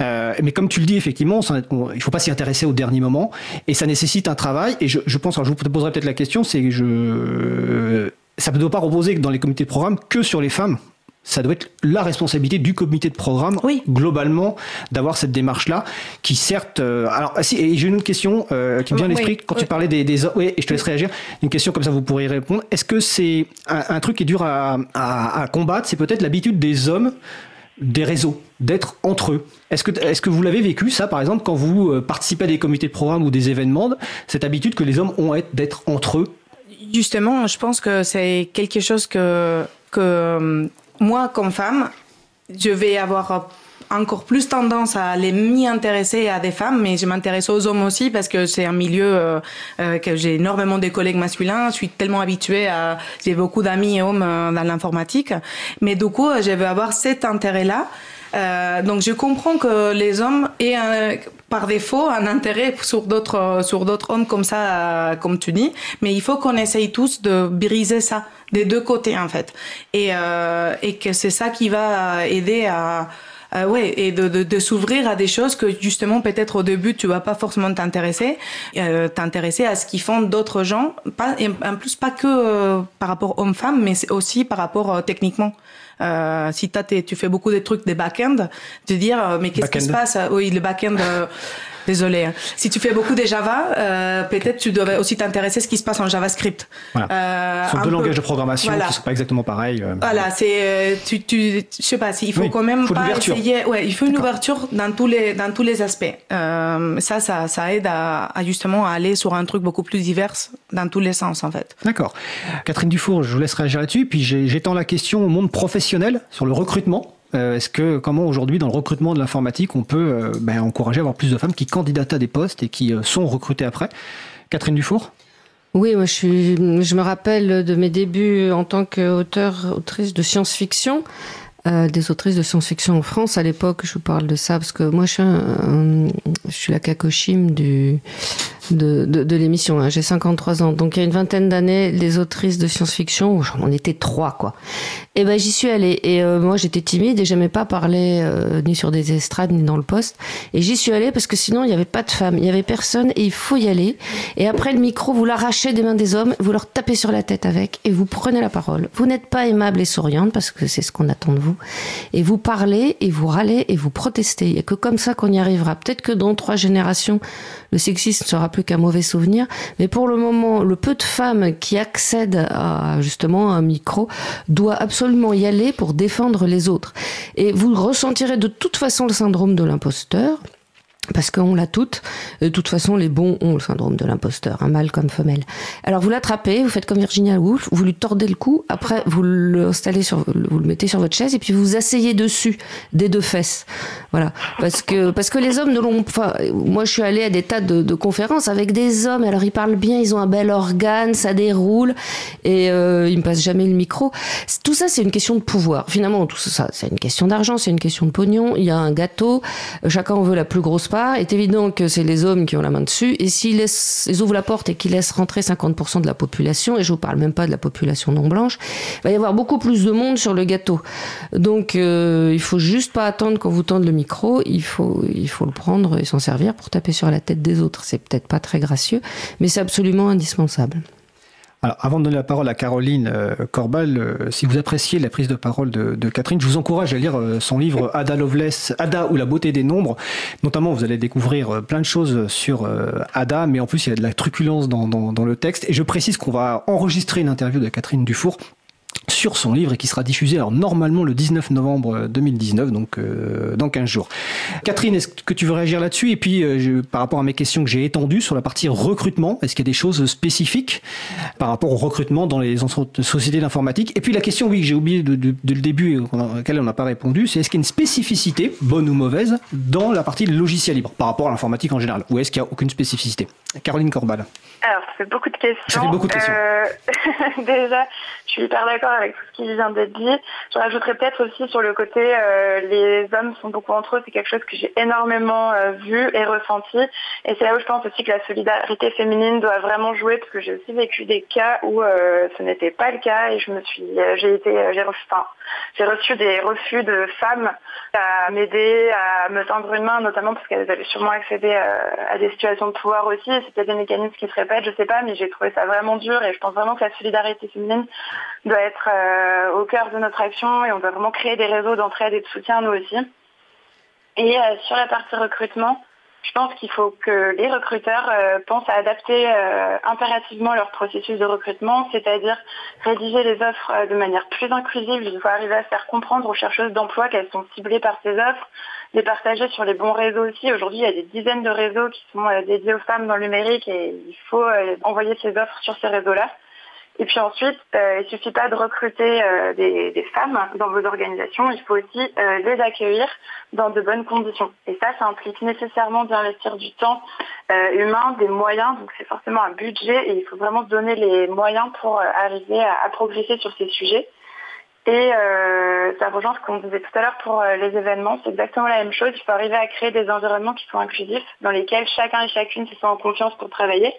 Euh, mais comme tu le dis, effectivement, on, il faut pas s'y intéresser au dernier moment et ça nécessite un travail. Et je, je pense, alors je vous poserai peut-être la question, c'est je ça ne doit pas reposer dans les comités de programme que sur les femmes ça doit être la responsabilité du comité de programme globalement d'avoir cette démarche là qui certes euh, alors ah, si et j'ai une autre question euh, qui me vient à l'esprit. Quand tu parlais des, des oui et je te laisse réagir. Une question comme ça vous pourrez y répondre. Est-ce que c'est un, truc qui est dur à, à, combattre? C'est peut-être l'habitude des hommes des réseaux, d'être entre eux. Est-ce que, est-ce que vous l'avez vécu, ça, par exemple, quand vous euh, participez à des comités de programme ou des événements, cette habitude que les hommes ont d'être entre eux? Justement, je pense que c'est quelque chose que, que moi, comme femme, je vais avoir encore plus tendance à aller m'y intéresser à des femmes, mais je m'intéresse aux hommes aussi parce que c'est un milieu euh, euh, que j'ai énormément de collègues masculins. Je suis tellement habituée à, j'ai beaucoup d'amis hommes euh, dans l'informatique, mais du coup, je vais avoir cet intérêt-là. Donc je comprends que les hommes aient un, par défaut un intérêt sur d'autres sur d'autres hommes comme ça, euh, comme tu dis, mais il faut qu'on essaye tous de briser ça des deux côtés en fait, et euh, et que c'est ça qui va aider à euh, ouais, et de, de, de s'ouvrir à des choses que justement peut-être au début tu vas pas forcément t'intéresser, euh, t'intéresser à ce qu'ils font d'autres gens, pas en plus pas que euh, par rapport hommes-femmes, mais aussi par rapport techniquement. Euh, si tu fais beaucoup des trucs des back-end, de dire euh, mais qu'est-ce qui se passe? Oui, le back-end. Euh, désolé. Hein. Si tu fais beaucoup des Java, euh, peut-être tu devrais aussi t'intéresser à ce qui se passe en JavaScript. Voilà. Euh, ce sont deux langages de programmation qui qui sont pas exactement pareils. Voilà, c'est tu tu je sais pas, il faut quand même pas essayer. Ouais, il faut une ouverture dans tous les dans tous les aspects. Euh, ça, ça ça aide à, à, justement à aller sur un truc beaucoup plus divers dans tous les sens en fait. D'accord. Catherine Dufour, je vous laisse réagir là-dessus. Puis j'étends la question au monde professionnel sur le recrutement. Euh, est-ce que comment aujourd'hui dans le recrutement de l'informatique on peut euh, ben, encourager à avoir plus de femmes qui candidatent à des postes et qui euh, sont recrutées après? Catherine Dufour? Oui, moi je, me rappelle de mes débuts en tant qu'auteur, autrice de science-fiction. des autrices de science-fiction en France à l'époque, je vous parle de ça parce que moi je suis, je suis la cacochime du, de, de, de l'émission. Hein. J'ai 53 ans. Donc il y a une vingtaine d'années, les autrices de science-fiction, on était trois, quoi. Et ben j'y suis allée. Et euh, moi j'étais timide et j'aimais pas parler euh, ni sur des estrades ni dans le poste. Et j'y suis allée parce que sinon il n'y avait pas de femmes, il y avait personne et il faut y aller. Et après le micro, vous l'arrachez des mains des hommes, vous leur tapez sur la tête avec et vous prenez la parole. Vous n'êtes pas aimable et souriante parce que c'est ce qu'on attend de vous. Et vous parlez et vous râlez et vous protestez. N'y a que comme ça qu'on y arrivera. Peut-être que dans trois générations, le sexisme sera plus qu'un mauvais souvenir. Mais pour le moment, le peu de femmes qui accèdent à justement un micro doit absolument y aller pour défendre les autres. Et vous ressentirez de toute façon le syndrome de l'imposteur parce qu'on l'a toutes. De toute façon, les bons ont le syndrome de l'imposteur, un mâle comme femelle. Alors vous l'attrapez, vous faites comme Virginia Woolf, vous lui tordez le cou, après vous l'installez sur, vous le mettez sur votre chaise et puis vous asseyez dessus des deux fesses. Voilà, parce que parce que les hommes ne l'ont pas. Moi, je suis allée à des tas de, de, conférences avec des hommes. Alors ils parlent bien, ils ont un bel organe, ça déroule et euh, ils me passent jamais le micro. Tout ça, c'est une question de pouvoir. Finalement, tout ça, c'est une question d'argent, c'est une question de pognon. Il y a un gâteau, chacun en veut la plus grosse part est évident que c'est les hommes qui ont la main dessus. Et s'ils ils ouvrent la porte et qu'ils laissent rentrer 50% de la population, et je vous parle même pas de la population non blanche, il va y avoir beaucoup plus de monde sur le gâteau. Donc, euh, il faut juste pas attendre qu'on vous tende le micro. Il faut, il faut le prendre et s'en servir pour taper sur la tête des autres. C'est peut-être pas très gracieux, mais c'est absolument indispensable. Alors, avant de donner la parole à Caroline euh, Corbal, euh, si vous appréciez la prise de parole de, Catherine, je vous encourage à lire euh, son livre Ada Loveless, Ada ou la beauté des nombres. Notamment, vous allez découvrir plein de choses sur Ada, mais en plus, il y a de la truculence dans, dans le texte. Et je précise qu'on va enregistrer une interview de Catherine Dufour sur son livre et qui sera diffusé alors normalement le 19 novembre 2019, donc euh, dans 15 jours. Catherine, est-ce que tu veux réagir là-dessus? Et puis euh, par rapport à mes questions que j'ai étendues sur la partie recrutement, est-ce qu'il y a des choses spécifiques par rapport au recrutement dans les sociétés d'informatique? Et puis la question, oui, que j'ai oublié de, le début et à laquelle on n'a pas répondu, c'est est-ce qu'il y a une spécificité, bonne ou mauvaise, dans la partie logiciel libre par rapport à l'informatique en général? Ou est-ce qu'il n'y a aucune spécificité? Caroline Corbal. Alors, ça fait beaucoup de questions. Ça fait beaucoup de questions. Euh, [laughs] déjà, je suis hyper d'accord avec tout ce qui vient d'être dit. Je rajouterais peut-être aussi sur le côté, euh, les hommes sont beaucoup entre eux. C'est quelque chose que j'ai énormément euh, vu et ressenti. Et c'est là où je pense aussi que la solidarité féminine doit vraiment jouer, parce que j'ai aussi vécu des cas où ce n'était pas le cas. Et je me suis, j'ai été, j'ai reçu, des refus de femmes à m'aider, à me tendre une main, notamment parce qu'elles avaient sûrement accédé à, des situations de pouvoir aussi. C'était des mécanismes qui se répètent, je sais pas, mais j'ai trouvé ça vraiment dur et je pense vraiment que la solidarité féminine doit être euh, au cœur de notre action et on doit vraiment créer des réseaux d'entraide et de soutien nous aussi. Et euh, sur la partie recrutement, je pense qu'il faut que les recruteurs euh, pensent à adapter impérativement leur processus de recrutement, c'est-à-dire rédiger les offres de manière plus inclusive. Il faut arriver à faire comprendre aux chercheuses d'emploi qu'elles sont ciblées par ces offres, les partager sur les bons réseaux aussi. Aujourd'hui, il y a des dizaines de réseaux qui sont dédiés aux femmes dans le numérique et il faut envoyer ces offres sur ces réseaux-là. Et puis ensuite, euh, il ne suffit pas de recruter euh, des, femmes dans vos organisations, il faut aussi euh, les accueillir dans de bonnes conditions. Et ça, ça implique nécessairement d'investir du temps humain, des moyens, donc c'est forcément un budget et il faut vraiment donner les moyens pour arriver à, progresser sur ces sujets. Et ça rejoint ce qu'on disait tout à l'heure pour les événements, c'est exactement la même chose. Il faut arriver à créer des environnements qui sont inclusifs, dans lesquels chacun et chacune se sent en confiance pour travailler.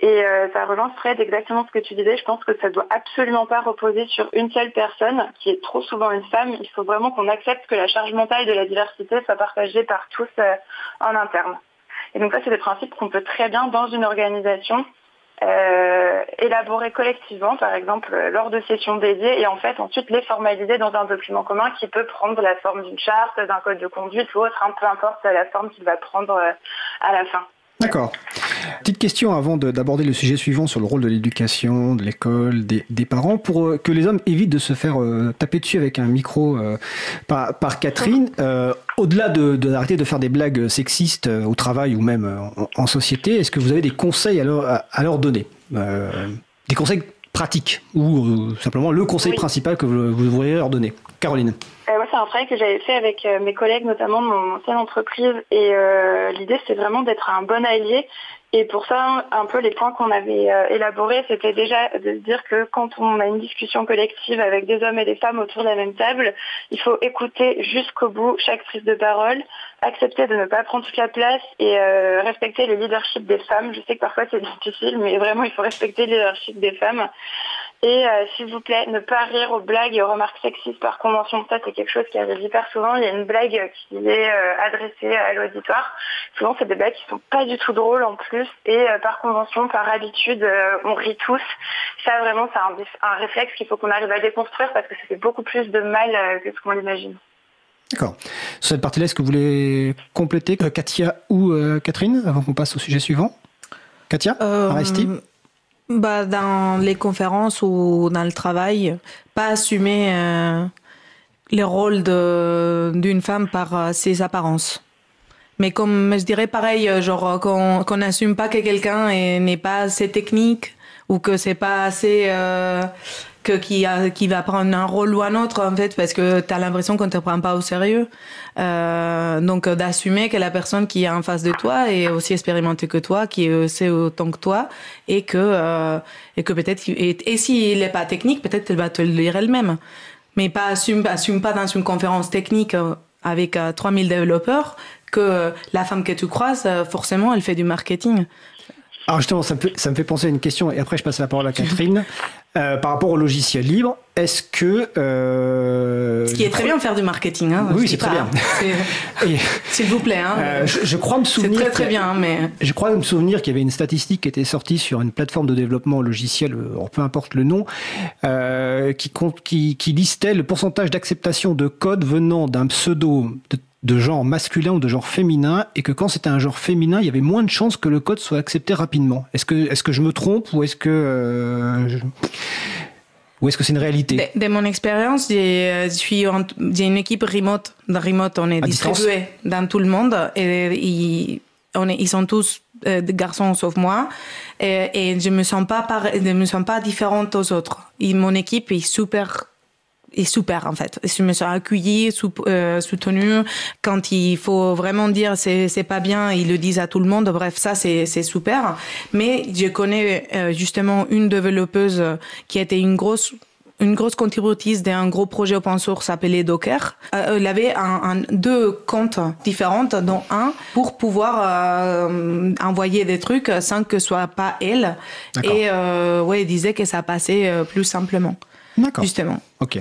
Et euh, ça relance Fred exactement ce que tu disais. Je pense que ça doit absolument pas reposer sur une seule personne, qui est trop souvent une femme. Il faut vraiment qu'on accepte que la charge mentale de la diversité soit partagée par tous euh, en interne. Et donc ça, c'est des principes qu'on peut très bien dans une organisation euh, élaborer collectivement, par exemple, lors de sessions dédiées, et en fait ensuite les formaliser dans un document commun qui peut prendre la forme d'une charte, d'un code de conduite ou autre, hein, peu importe la forme qu'il va prendre à la fin. D'accord. Petite question avant d'aborder le sujet suivant sur le rôle de l'éducation, de l'école, des, parents, pour euh, que les hommes évitent de se faire euh, taper dessus avec un micro euh, par, Catherine. Au-delà de, d'arrêter de, faire des blagues sexistes au travail ou même en, société, est-ce que vous avez des conseils à leur, à, leur donner? Des conseils pratiques ou simplement le conseil principal que vous, vous voudriez leur donner Caroline euh, moi, c'est un travail que j'avais fait avec euh, mes collègues, notamment de mon ancienne entreprise. Et euh, l'idée, c'est vraiment d'être un bon allié. Et pour ça, un peu les points qu'on avait élaborés, c'était déjà de dire que quand on a une discussion collective avec des hommes et des femmes autour de la même table, il faut écouter jusqu'au bout chaque prise de parole, accepter de ne pas prendre toute la place et respecter le leadership des femmes. Je sais que parfois c'est [laughs] difficile, mais vraiment, il faut respecter le leadership des femmes. Et euh, s'il vous plaît, ne pas rire aux blagues et aux remarques sexistes par convention. Ça, c'est quelque chose qui arrive hyper souvent. Il y a une blague qui est euh, adressée à l'auditoire. Souvent, c'est des blagues qui sont pas du tout drôles en plus. Et euh, par convention, par habitude, on rit tous. Ça, vraiment, c'est un, un, réflexe qu'il faut qu'on arrive à déconstruire parce que ça fait beaucoup plus de mal que ce qu'on l'imagine. D'accord. Sur cette partie-là, est-ce que vous voulez compléter, Katia ou Catherine, avant qu'on passe au sujet suivant? Katia, Aristide? Bah, Dans les conférences ou dans le travail, pas assumer euh, le rôle d'une femme par euh, ses apparences. Mais comme je dirais pareil, euh, genre qu'on n'assume pas que quelqu'un n'est pas assez technique ou que c'est pas assez euh, que qui, a, qui va prendre un rôle ou un autre en fait parce que tu as l'impression qu'on te prend pas au sérieux. Euh, donc d'assumer que la personne qui est en face de toi est aussi expérimentée que toi qui sait autant que toi et que euh, et que peut-être et, et s'il est pas technique peut-être elle va te le dire elle-même. Mais pas assume assume pas dans une conférence technique euh, avec 3000 développeurs que la femme que tu croises forcément elle fait du marketing. Alors justement, ça me, fait, ça me, fait, penser à une question, et après je passe la parole à Catherine. [laughs] par rapport au logiciel libre, est-ce que... Ce qui est très bien de faire du marketing. Hein, oui, c'est très bien. [laughs] S'il vous plaît. Hein, je, crois me souvenir... Très très bien, mais... Je crois me souvenir qu'il y avait une statistique qui était sortie sur une plateforme de développement logiciel, peu importe le nom, qui, compte, qui, qui listait le pourcentage d'acceptation de code venant d'un pseudo de de genre masculin ou de genre féminin et que quand c'était un genre féminin, il y avait moins de chances que le code soit accepté rapidement. Est-ce que, est que je me trompe ou est-ce que euh, ou est-ce que c'est une réalité? De, mon expérience, j'ai une équipe remote. Dans remote, on est distribué dans tout le monde et, ils, on est, ils sont tous euh, des garçons sauf moi et, je me sens pas je me sens pas différente aux autres. Et mon équipe est super est super en fait. Je me sens accueillie, sou, euh, soutenue. Quand il faut vraiment dire c'est c'est pas bien, ils le disent à tout le monde. Bref, ça c'est c'est super. Mais je connais euh, justement une développeuse qui a été une grosse une grosse contributrice d'un gros projet open source appelé Docker. Euh, elle avait un, un, deux comptes différents, dont un pour pouvoir euh, envoyer des trucs sans que ce soit pas elle. Et euh, ouais, elle disait que ça passait plus simplement. D'accord. Justement. Ok.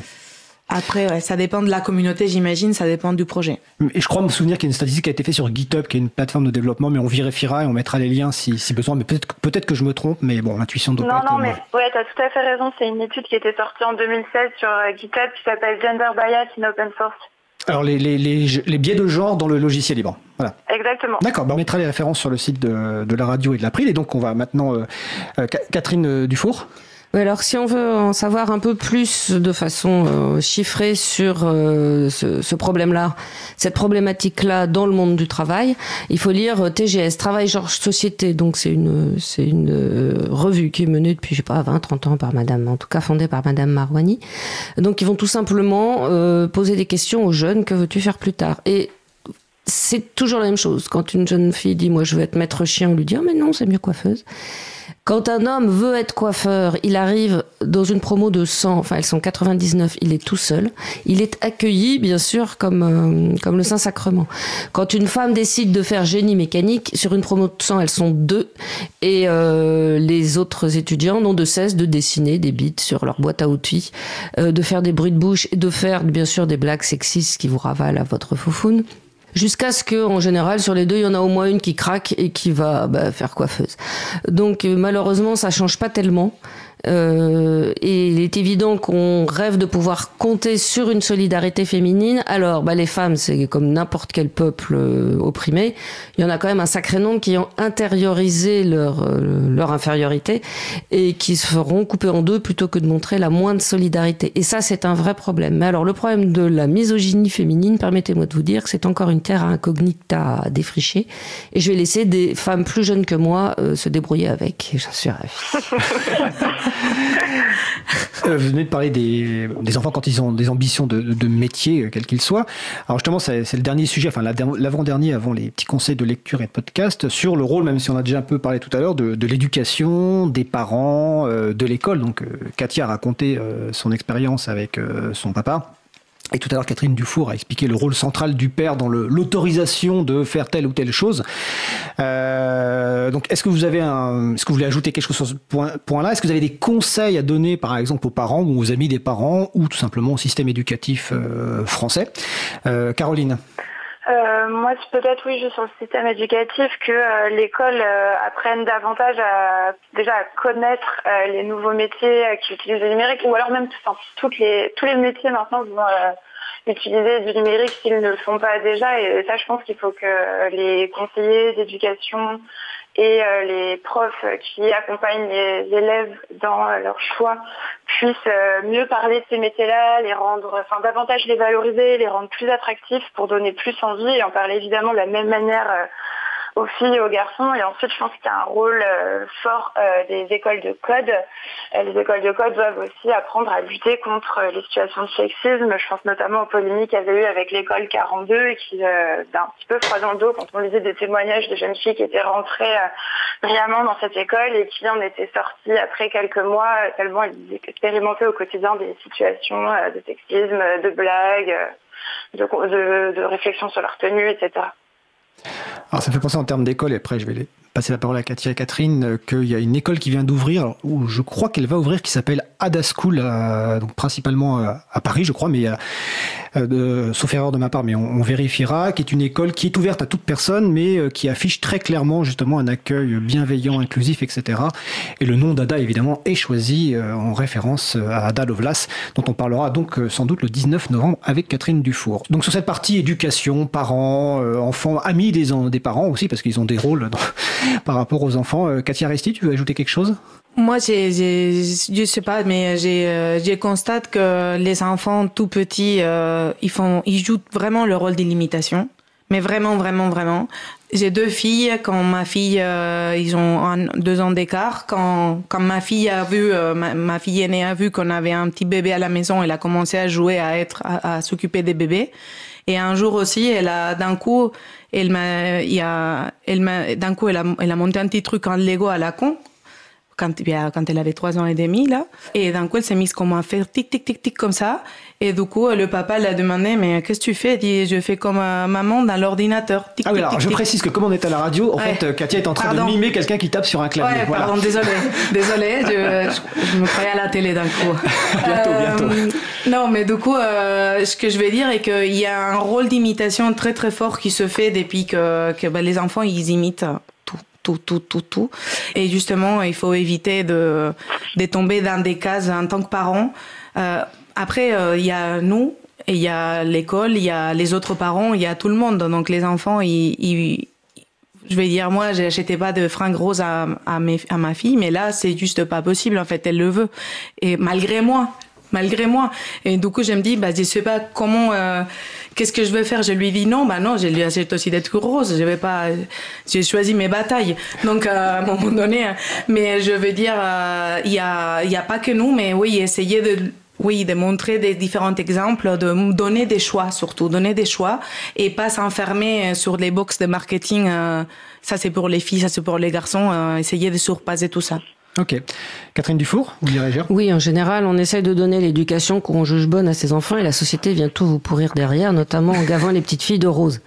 Après, ça dépend de la communauté, j'imagine, ça dépend du projet. Et je crois me souvenir qu'il y a une statistique qui a été faite sur GitHub, qui est une plateforme de développement, mais on vérifiera et on mettra les liens si, si besoin. Mais peut-être peut que je me trompe, mais bon, l'intuition doit non, pas être... Non, non, mais ouais, tu as tout à fait raison. C'est une étude qui était sortie en 2016 sur euh, GitHub qui s'appelle Gender Bias in Open Source. Alors, les, les, les, les, biais de genre dans le logiciel libre. Voilà. Exactement. D'accord, bah on mettra les références sur le site de, de la radio et de l'April. Et donc, on va maintenant... Euh, euh, Catherine Dufour alors, si on veut en savoir un peu plus de façon euh, chiffrée sur euh, ce, problème-là, cette problématique-là dans le monde du travail, il faut lire euh, TGS, Travail Georges Société. Donc, c'est une, c'est une revue qui est menée depuis, je sais pas, 20, 30 ans par Madame, en tout cas fondée par Madame Marouani. Donc, ils vont tout simplement poser des questions aux jeunes. Que veux-tu faire plus tard? Et c'est toujours la même chose. Quand une jeune fille dit, moi, je veux être maître chien, on lui dit, oh, mais non, c'est mieux coiffeuse. Quand un homme veut être coiffeur, il arrive dans une promo de 100, enfin elles sont 99, il est tout seul. Il est accueilli, bien sûr, comme, euh, comme le Saint-Sacrement. Quand une femme décide de faire génie mécanique, sur une promo de 100, elles sont deux. Et euh, les autres étudiants n'ont de cesse de dessiner des bits sur leur boîte à outils, euh, de faire des bruits de bouche et de faire, bien sûr, des blagues sexistes qui vous ravalent à votre foufoune jusqu'à ce que, en général, sur les deux, il y en a au moins une qui craque et qui va bah, faire coiffeuse. Donc euh, malheureusement, ça change pas tellement. Euh, et il est évident qu'on rêve de pouvoir compter sur une solidarité féminine. Alors, bah, les femmes, c'est comme n'importe quel peuple euh, opprimé. Il y en a quand même un sacré nombre qui ont intériorisé leur, euh, leur infériorité et qui se feront couper en deux plutôt que de montrer la moindre solidarité. Et ça, c'est un vrai problème. Mais alors, le problème de la misogynie féminine, permettez-moi de vous dire que c'est encore une terre incognita à défricher. Et je vais laisser des femmes plus jeunes que moi se débrouiller avec. J'en suis ravie. [laughs] Euh, vous venez de parler des, des, enfants quand ils ont des ambitions de, de métier, euh, quel qu'il soit. Alors justement, c'est le dernier sujet, enfin l'avant-dernier avant les petits conseils de lecture et de podcast, sur le rôle, même si on a déjà un peu parlé tout à l'heure, de, de l'éducation, des parents, euh, de l'école. Donc Katia a raconté son expérience avec son papa. Et tout à l'heure, Catherine Dufour a expliqué le rôle central du père dans l'autorisation de faire telle ou telle chose. Euh, donc, est-ce que vous avez est-ce que vous voulez ajouter quelque chose sur ce point-là? Est-ce que vous avez des conseils à donner, par exemple, aux parents ou aux amis des parents, ou tout simplement au système éducatif euh, français? Euh, Caroline euh, moi, peut-être oui, juste sur le système éducatif, que euh, l'école euh, apprenne davantage à déjà à connaître euh, les nouveaux métiers qui utilisent le numérique, ou alors même enfin, toutes les, tous les métiers maintenant vont utiliser du numérique s'ils ne le font pas déjà. Et ça, je pense qu'il faut que les conseillers d'éducation et euh, les profs qui accompagnent les élèves dans euh, leur choix puissent euh, mieux parler de ces métiers-là, les rendre, enfin davantage les valoriser, les rendre plus attractifs pour donner plus envie et en parler évidemment de la même manière aux filles et aux garçons. Et ensuite, je pense qu'il y a un rôle euh, fort euh, des écoles de code. Euh, les écoles de code doivent aussi apprendre à lutter contre les situations de sexisme. Je pense notamment aux polémiques qu'il y avait eu avec l'école 42 et qui d'un petit peu froid dans le dos quand on lisait des témoignages de jeunes filles qui étaient rentrées brillamment dans cette école et qui en étaient sorties après quelques mois tellement elles expérimentaient au quotidien des situations de sexisme, de blagues, de, de, de réflexion sur leur tenue, etc. Alors ça fait penser en termes d'école, et après je vais passer la parole à Katia et Catherine, qu'il y a une école qui vient d'ouvrir, où je crois qu'elle va ouvrir, qui s'appelle Ada School, donc principalement à Paris, je crois, mais euh, sauf erreur de ma part, mais on, vérifiera, qui est une école qui est ouverte à toute personne, mais euh, qui affiche très clairement justement un accueil bienveillant, inclusif, etc. Et le nom d'Ada, évidemment, est choisi euh, en référence à Ada Lovelace, dont on parlera donc sans doute le 19 novembre avec Catherine Dufour. Donc sur cette partie éducation, parents, enfants, amis des, des parents aussi, parce qu'ils ont des rôles par rapport aux enfants. Katia Resti, tu veux ajouter quelque chose? Moi, j'ai, je sais pas, mais j'ai, euh, constate que les enfants tout petits, euh, ils font, ils jouent vraiment le rôle d'illimitation. Mais vraiment, vraiment, vraiment. J'ai deux filles. Quand ma fille, euh, ils ont deux ans d'écart. Quand, quand ma fille a vu, euh, ma, fille aînée a vu qu'on avait un petit bébé à la maison, elle a commencé à jouer, à être, à, s'occuper des bébés. Et un jour aussi, elle a d'un coup, elle m'a, il y a, elle m'a, d'un coup, elle a, elle a monté un petit truc en Lego à la con quand, quand elle avait trois ans et demi, là. Et d'un coup, elle s'est mise comme à faire tic, tic, tic, tic, comme ça. Et du coup, le papa l'a demandé, mais qu'est-ce que tu fais? Elle dit, je fais comme euh, maman dans l'ordinateur. ah oui, alors je précise que comme on est à la radio, en fait, Katia est en train de mimer quelqu'un qui tape sur un clavier. Ouais, pardon, désolé. [laughs] désolé, je, me croyais à la télé d'un coup. bientôt, [laughs] bientôt. Euh, non, mais du coup, euh, ce que je vais dire est qu'il y a un rôle d'imitation très très fort qui se fait depuis que, que ben, les enfants, ils imitent tout, tout, tout, tout. Et justement, il faut éviter de, de tomber dans des cases en tant que parent. Euh, après, euh, il y a nous, il y a l'école, il y a les autres parents, il y a tout le monde. Donc les enfants, ils, je vais dire, moi, j'achetais pas de fringues roses à, à ma fille, mais là, c'est juste pas possible. En fait, elle le veut. Et malgré moi, malgré moi. Et du coup, je me dis, bah, je sais pas comment, euh, qu'est-ce que je vais faire. Je lui dis non, bah non, je lui achète aussi des trucs roses. Je vais pas, j'ai choisi mes batailles. Donc, euh, à un [laughs] moment donné, hein. mais je veux dire, euh, il y a, y a pas que nous, mais oui, essayer de oui, de montrer des différents exemples, de donner des choix surtout, donner des choix et pas s'enfermer sur les box de marketing. ça c'est pour les filles, ça c'est pour les garçons. essayer de surpasser tout ça. Ok. Catherine Dufour, vous voulez réagir Oui, en général, on essaye de donner l'éducation qu'on juge bonne à ses enfants et la société vient tout vous pourrir derrière, notamment en gavant les petites filles de rose.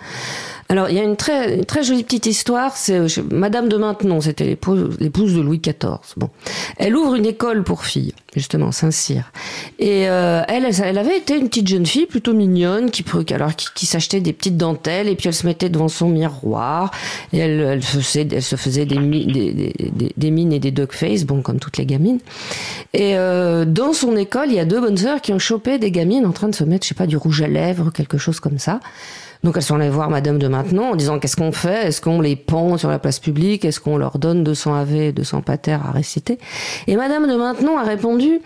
Alors, il y a une très, très jolie petite histoire. C'est Madame de Maintenon, c'était l'épouse, de Louis XIV. Bon, elle ouvre une école pour filles, justement, Saint-Cyr. Et euh, elle, elle avait été une petite jeune fille plutôt mignonne, qui, alors qui, s'achetait des petites dentelles et puis elle se mettait devant son miroir et elle, elle, faisait, elle se faisait des, des, mines et des dog face, bon, comme toutes les gamines. Et euh, dans son école, il y a deux bonnes sœurs qui ont chopé des gamines en train de se mettre, je sais pas, du rouge à lèvres, quelque chose comme ça. Donc elles sont allées voir Madame de Maintenon en disant qu'est-ce qu'on fait? Est-ce qu'on les pend sur la place publique? Est-ce qu'on leur donne 200 AV, 200 pater à réciter? Et Madame de Maintenon a répondu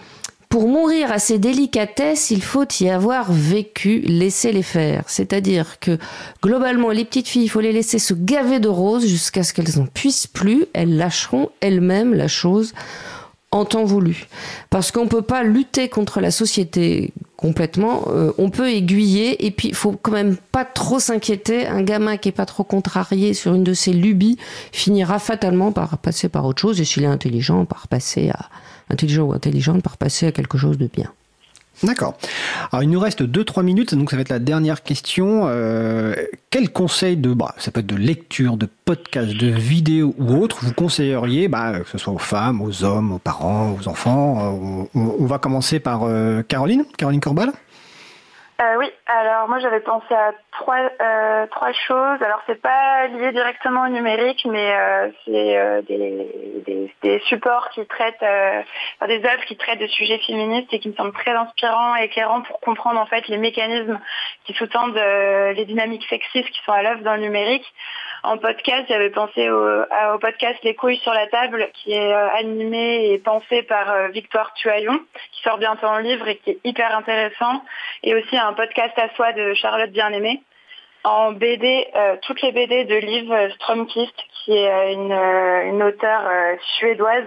pour mourir à ces délicatesses, il faut y avoir vécu, laisser les faire. C'est-à-dire que globalement, les petites filles, il faut les laisser se gaver de roses jusqu'à ce qu'elles n'en puissent plus. Elles lâcheront elles-mêmes la chose en temps voulu. Parce qu'on ne peut pas lutter contre la société complètement. Euh, on peut aiguiller et puis il faut quand même pas trop s'inquiéter. Un gamin qui est pas trop contrarié sur une de ses lubies finira fatalement par passer par autre chose et s'il est intelligent, par passer à intelligent ou intelligente, par passer à quelque chose de bien. D'accord. Alors il nous reste 2-3 minutes, donc ça va être la dernière question. Euh, quel conseil de, bah, ça peut être de lecture, de podcast, de vidéo ou autre, vous conseilleriez, bah, que ce soit aux femmes, aux hommes, aux parents, aux enfants? Euh, on, va commencer par euh, Caroline, Caroline Corbal euh, oui, alors moi j'avais pensé à trois, euh, trois choses. Alors c'est pas lié directement au numérique, mais euh, c'est des, des, supports qui traitent, des œuvres qui traitent de sujets féministes et qui me semblent très inspirants et éclairants pour comprendre en fait les mécanismes qui sous-tendent les dynamiques sexistes qui sont à l'œuvre dans le numérique. En podcast, j'avais pensé au, podcast Les couilles sur la table, qui est animé et pensé par Victoire Tuaillon, qui sort bientôt en livre et qui est hyper intéressant, et aussi un podcast à soi de Charlotte Bien-Aimée. En BD, euh, toutes les BD de Liv Stromkist, qui est euh, une, euh, une auteure suédoise,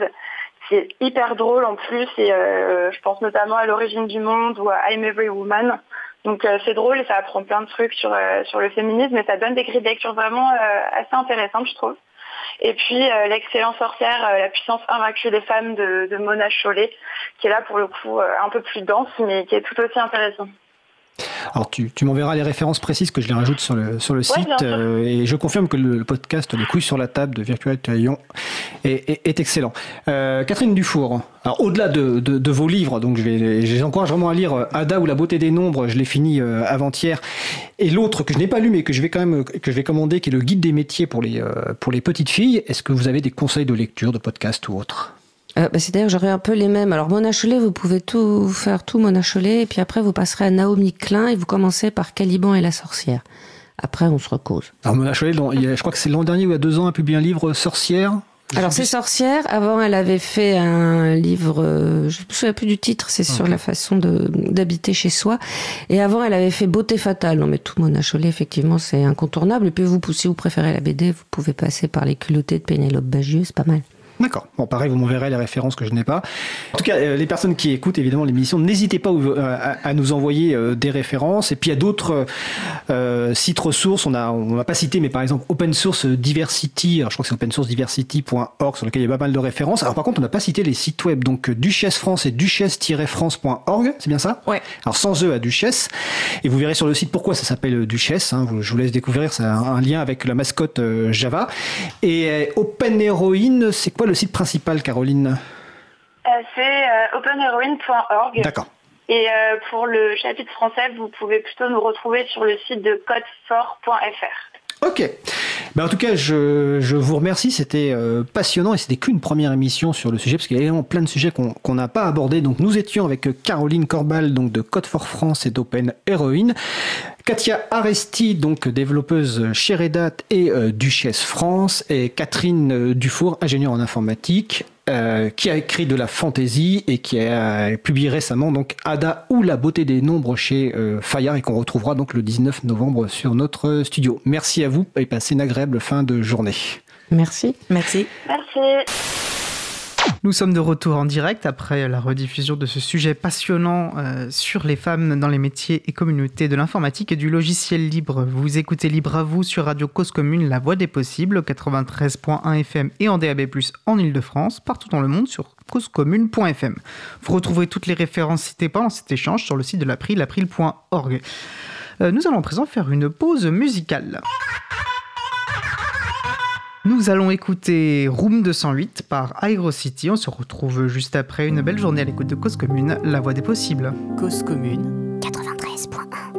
qui est hyper drôle en plus, et je pense notamment à l'origine du monde ou à I'm Every Woman. Donc c'est drôle et ça apprend plein de trucs sur, sur le féminisme et ça donne des grilles de lecture vraiment assez intéressantes, je trouve. Et puis l'excellent sorcière, la puissance invaincue des femmes de, de Mona Chollet, qui est là pour le coup un peu plus dense, mais qui est tout aussi intéressant. Alors tu, tu m'enverras les références précises que je les rajoute sur le, sur le site euh, et je confirme que le, podcast Les couilles sur la table de Virtual Taillon est, est, excellent. Euh, Catherine Dufour, alors au-delà de, de, de, vos livres, donc je vais, je les encourage vraiment à lire euh, Ada ou la beauté des nombres, je l'ai fini euh, avant-hier, et l'autre que je n'ai pas lu mais que je vais quand même que je vais commander, qui est le guide des métiers pour les pour les petites filles. Est-ce que vous avez des conseils de lecture, de podcast ou autre? Euh, bah, C'est-à-dire j'aurais un peu les mêmes. Alors Mona Chollet, vous pouvez tout faire tout Mona Chollet, et puis après vous passerez à Naomi Klein et vous commencez par Caliban et la sorcière. Après, on se recose. Alors Mona Chollet, je crois que c'est l'an dernier ou il y a deux ans, a publié un livre Sorcière. Alors c'est Sorcière. Avant, elle avait fait un livre, euh, je ne me souviens plus du titre, c'est sur la façon d'habiter chez soi. Et avant, elle avait fait Beauté fatale. Non mais tout Mona Chollet, effectivement, c'est incontournable. Et puis vous, si vous préférez la BD, vous pouvez passer par les culottés de Pénélope Bagieux, c'est pas mal. D'accord. Bon, pareil, vous m'enverrez les références que je n'ai pas. En tout cas, euh, les personnes qui écoutent évidemment l'émission, n'hésitez pas euh, à, nous envoyer euh, des références. Et puis il y a d'autres sites ressources. On a, on va pas cité, mais par exemple Open Source Diversity. Alors, je crois que c'est opensourcediversity.org sur lequel il y a pas mal de références. Alors par contre, on n'a pas cité les sites web. Donc Duchesse France et duchesse-france.org, c'est bien ça Ouais. Alors sans eux à Duchesse. Et vous verrez sur le site pourquoi ça s'appelle Duchesse. Hein. Je vous laisse découvrir. Ça a un lien avec la mascotte Java. Et Open Heroine, c'est quoi le site principal, Caroline euh, C'est euh, openheroine.org. D'accord. Et euh, pour le chapitre français, vous pouvez plutôt nous retrouver sur le site de codefort.fr. Ok. Ben en tout cas, je, je vous remercie. C'était passionnant et c'était qu'une première émission sur le sujet parce qu'il y a vraiment plein de sujets qu'on n'a pas abordés. Donc nous étions avec Caroline Corbal donc de Code for France et d'Open Heroine. Katia Aresti, donc développeuse chez Red Hat et euh, Duchesse France, et Catherine euh, Dufour, ingénieure en informatique, euh, qui a écrit de la fantaisie et qui a publié récemment donc Ada ou la beauté des nombres chez Fayard et qu'on retrouvera donc le 19 novembre sur notre studio. Merci à vous et passez une agréable fin de journée. Merci. Merci. Merci. Nous sommes de retour en direct après la rediffusion de ce sujet passionnant euh, sur les femmes dans les métiers et communautés de l'informatique et du logiciel libre. Vous écoutez Libre à vous sur Radio Cause Commune, la voix des possibles, 93.1 FM et en DAB+, en Ile-de-France, partout dans le monde sur causecommune.fm. Vous retrouverez toutes les références citées pendant cet échange sur le site de l'April, april.org. Euh, nous allons présent faire une pause musicale. Nous allons écouter Room 208 par City. On se retrouve juste après une belle journée à l'écoute de Cause Commune, la voix des possibles. Cause Commune 93.1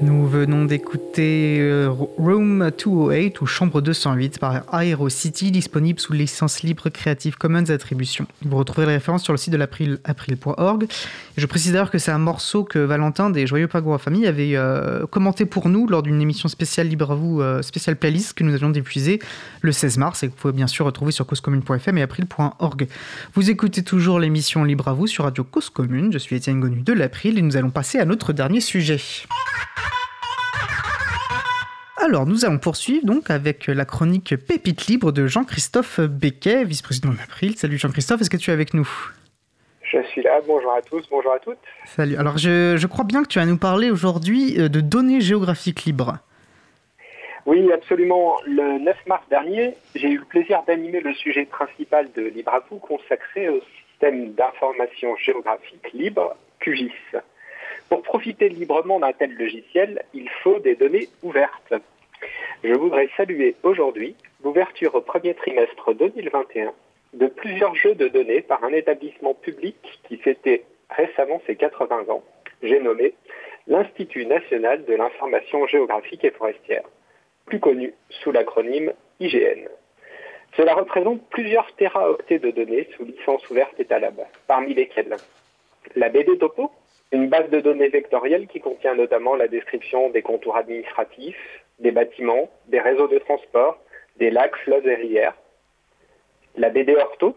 Nous venons d'écouter euh, Room 208 ou Chambre 208 par Aerocity, disponible sous licence libre Creative Commons Attribution. Vous retrouverez les références sur le site de l'April, april.org. Je précise d'ailleurs que c'est un morceau que Valentin des Joyeux Pagou Famille avait euh, commenté pour nous lors d'une émission spéciale Libre à vous, euh, spéciale playlist que nous avions diffusée le 16 mars et que vous pouvez bien sûr retrouver sur causecommune.fm et april.org. Vous écoutez toujours l'émission Libre à vous sur Radio Cause Commune. Je suis Étienne Gonu de l'April et nous allons passer à notre dernier sujet. Alors, nous allons poursuivre donc avec la chronique Pépite libre de Jean-Christophe Becquet, vice-président d'April. Salut Jean-Christophe, est-ce que tu es avec nous? Je suis là, bonjour à tous, bonjour à toutes. Salut, alors je, crois bien que tu vas nous parler aujourd'hui euh, de données géographiques libres. Oui, absolument. Le 9 mars dernier, j'ai eu le plaisir d'animer le sujet principal de Libre à vous consacré au système d'information géographique libre, QGIS. Pour profiter librement d'un tel logiciel, il faut des données ouvertes. Je voudrais saluer aujourd'hui l'ouverture au premier trimestre 2021 de plusieurs jeux de données par un établissement public qui fêtait récemment ses 80 ans. J'ai nommé l'Institut national de l'information géographique et forestière, plus connu sous l'acronyme IGN. Cela représente plusieurs téraoctets de données sous licence ouverte et talab, parmi lesquelles la BD Topo, une base de données vectorielle qui contient notamment la description des contours administratifs, des bâtiments, des réseaux de transport, des lacs, fleuves et rivières. La BD Ortho,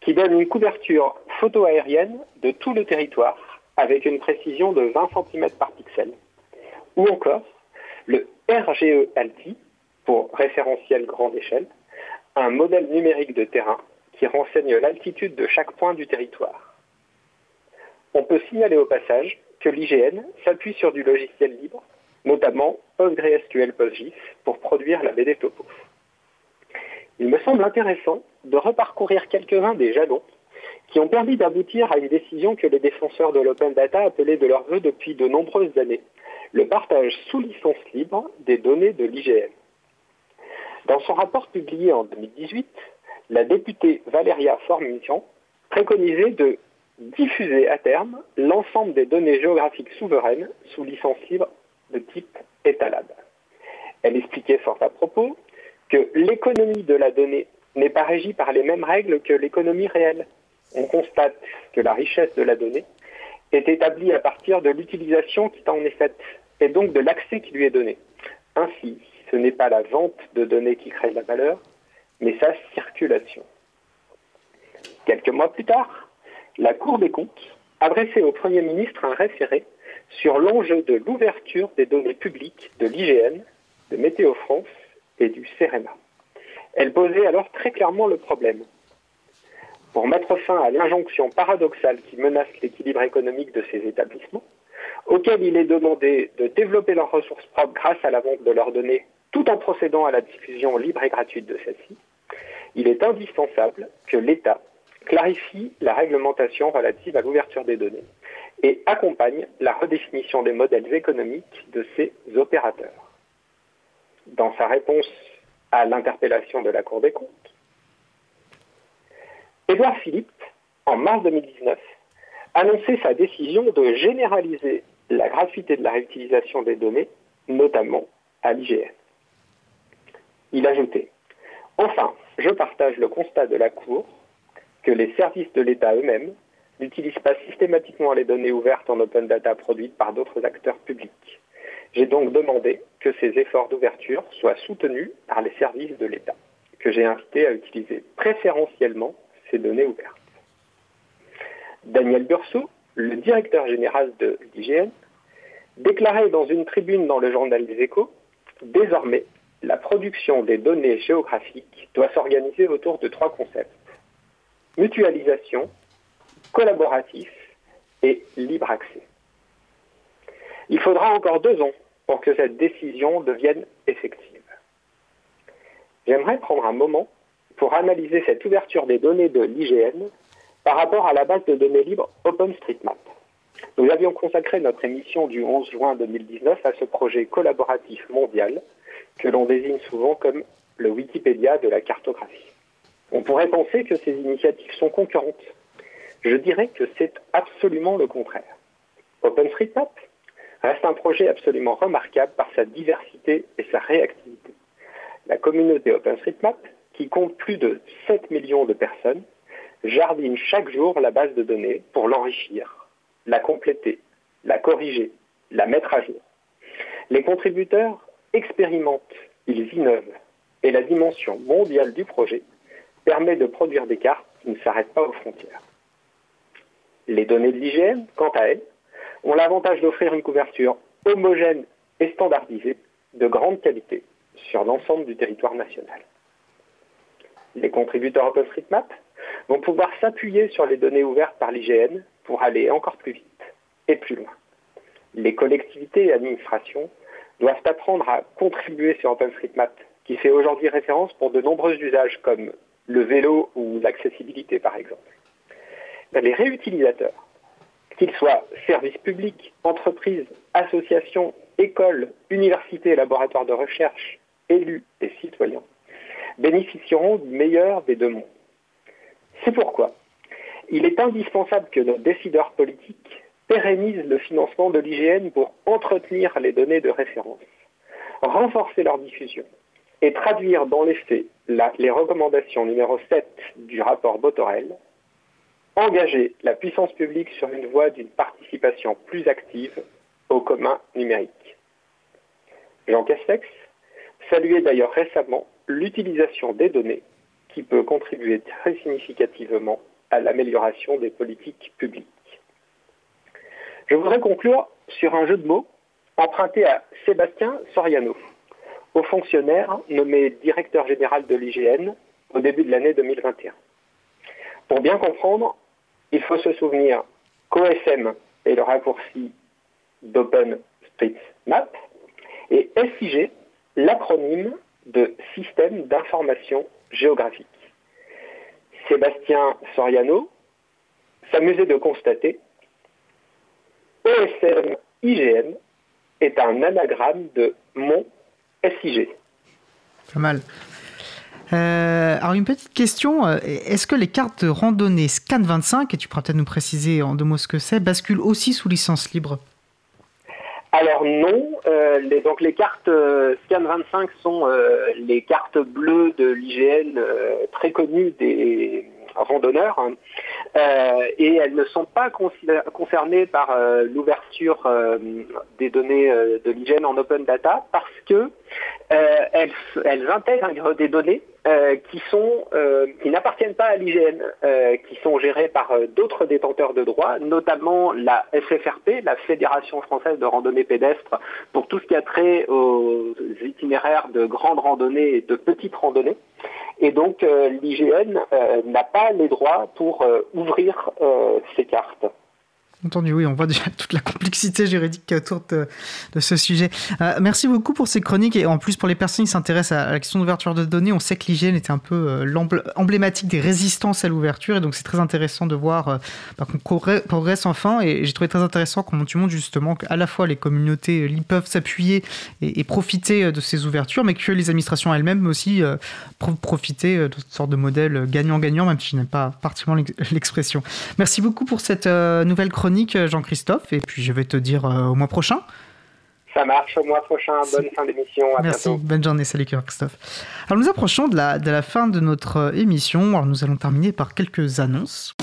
qui donne une couverture photo-aérienne de tout le territoire avec une précision de 20 cm par pixel. Ou encore le RGE ALTI, pour référentiel grande échelle, un modèle numérique de terrain qui renseigne l'altitude de chaque point du territoire. On peut signaler au passage que l'IGN s'appuie sur du logiciel libre, notamment PostgreSQL PostGIS, pour produire la BD Topo. Il me semble intéressant de reparcourir quelques-uns des jalons qui ont permis d'aboutir à une décision que les défenseurs de l'open data appelaient de leur vœu depuis de nombreuses années, le partage sous licence libre des données de l'IGN. Dans son rapport publié en 2018, la députée Valéria Formincian préconisait de diffuser à terme l'ensemble des données géographiques souveraines sous licence libre de type Etalab. Elle expliquait fort à propos que l'économie de la donnée n'est pas régie par les mêmes règles que l'économie réelle. On constate que la richesse de la donnée est établie à partir de l'utilisation qui en est faite et donc de l'accès qui lui est donné. Ainsi, ce n'est pas la vente de données qui crée la valeur, mais sa circulation. Quelques mois plus tard, la Cour des comptes adressait au Premier ministre un référé sur l'enjeu de l'ouverture des données publiques de l'IGN, de Météo France et du CEREMA. Elle posait alors très clairement le problème. Pour mettre fin à l'injonction paradoxale qui menace l'équilibre économique de ces établissements, auxquels il est demandé de développer leurs ressources propres grâce à la vente de leurs données tout en procédant à la diffusion libre et gratuite de celles-ci, il est indispensable que l'État clarifie la réglementation relative à l'ouverture des données et accompagne la redéfinition des modèles économiques de ces opérateurs. Dans sa réponse à l'interpellation de la Cour des comptes, Édouard Philippe, en mars 2019, annonçait sa décision de généraliser la gratuité de la réutilisation des données, notamment à l'IGN. Il ajoutait Enfin, je partage le constat de la Cour que les services de l'État eux-mêmes n'utilisent pas systématiquement les données ouvertes en open data produites par d'autres acteurs publics. J'ai donc demandé que ces efforts d'ouverture soient soutenus par les services de l'État, que j'ai invité à utiliser préférentiellement ces données ouvertes. Daniel Burso, le directeur général de l'IGN, déclarait dans une tribune dans le journal des échos, désormais, la production des données géographiques doit s'organiser autour de trois concepts mutualisation, collaboratif et libre accès. Il faudra encore deux ans pour que cette décision devienne effective. J'aimerais prendre un moment pour analyser cette ouverture des données de l'IGN par rapport à la base de données libres OpenStreetMap. Nous avions consacré notre émission du 11 juin 2019 à ce projet collaboratif mondial que l'on désigne souvent comme le Wikipédia de la cartographie. On pourrait penser que ces initiatives sont concurrentes. Je dirais que c'est absolument le contraire. OpenStreetMap reste un projet absolument remarquable par sa diversité et sa réactivité. La communauté OpenStreetMap, qui compte plus de 7 millions de personnes, jardine chaque jour la base de données pour l'enrichir, la compléter, la corriger, la mettre à jour. Les contributeurs expérimentent, ils innovent, et la dimension mondiale du projet permet de produire des cartes qui ne s'arrêtent pas aux frontières. Les données de l'IGN, quant à elles, ont l'avantage d'offrir une couverture homogène et standardisée de grande qualité sur l'ensemble du territoire national. Les contributeurs OpenStreetMap vont pouvoir s'appuyer sur les données ouvertes par l'IGN pour aller encore plus vite et plus loin. Les collectivités et administrations doivent apprendre à contribuer sur OpenStreetMap, qui fait aujourd'hui référence pour de nombreux usages comme le vélo ou l'accessibilité par exemple. Les réutilisateurs, qu'ils soient services publics, entreprises, associations, écoles, universités laboratoires de recherche, élus et citoyens, bénéficieront du meilleur des deux mondes. C'est pourquoi il est indispensable que nos décideurs politiques pérennisent le financement de l'IGN pour entretenir les données de référence, renforcer leur diffusion et traduire dans les faits les recommandations numéro 7 du rapport Botorel, engager la puissance publique sur une voie d'une participation plus active au commun numérique. Jean Castex saluait d'ailleurs récemment l'utilisation des données qui peut contribuer très significativement à l'amélioration des politiques publiques. Je voudrais conclure sur un jeu de mots emprunté à Sébastien Soriano, haut fonctionnaire nommé directeur général de l'IGN au début de l'année 2021. Pour bien comprendre, il faut se souvenir qu'OSM est le raccourci d'OpenStreetMap et SIG l'acronyme de Système d'information géographique. Sébastien Soriano s'amusait de constater OSM IGN est un anagramme de mon SIG. Pas mal. Euh, alors une petite question, euh, est-ce que les cartes de randonnée Scan 25, et tu pourras peut-être nous préciser en deux mots ce que c'est, basculent aussi sous licence libre? Alors non, euh, les, donc les cartes Scan 25 sont les cartes bleues de l'IGN très connues des randonneurs hein. et elles ne sont pas concernées par l'ouverture des données de l'IGN en open data parce que elles, elles intègrent des données euh, euh, qui n'appartiennent pas à l'IGN, euh, qui sont gérés par d'autres détenteurs de droits, notamment la FFRP, la Fédération française de randonnée pédestre, pour tout ce qui a trait aux itinéraires de grandes randonnées et de petites randonnées. Et donc l'IGN n'a pas les droits pour ouvrir ces cartes. Entendu, oui, on voit déjà toute la complexité juridique autour de, de ce sujet. Euh, merci beaucoup pour ces chroniques. Et en plus pour les personnes qui s'intéressent à la question d'ouverture de données, on sait que l'hygiène était un peu euh, emblématique des résistances à l'ouverture. Et donc c'est très intéressant de voir euh, bah, qu'on progresse enfin. Et j'ai trouvé très intéressant comment tu montres justement qu'à la fois les communautés peuvent s'appuyer et, profiter de ces ouvertures, mais que les administrations elles-mêmes aussi profiter de cette sorte de modèle gagnant-gagnant, même si je n'aime pas particulièrement l'expression. Merci beaucoup pour cette nouvelle chronique euh, Jean-Christophe, et puis je vais te dire euh, au mois prochain. Ça marche, au mois prochain. Bonne fin d'émission. Merci, bonne journée. Salut Christophe. Alors nous approchons de la, de la fin de notre euh, émission. Alors nous allons terminer par quelques annonces.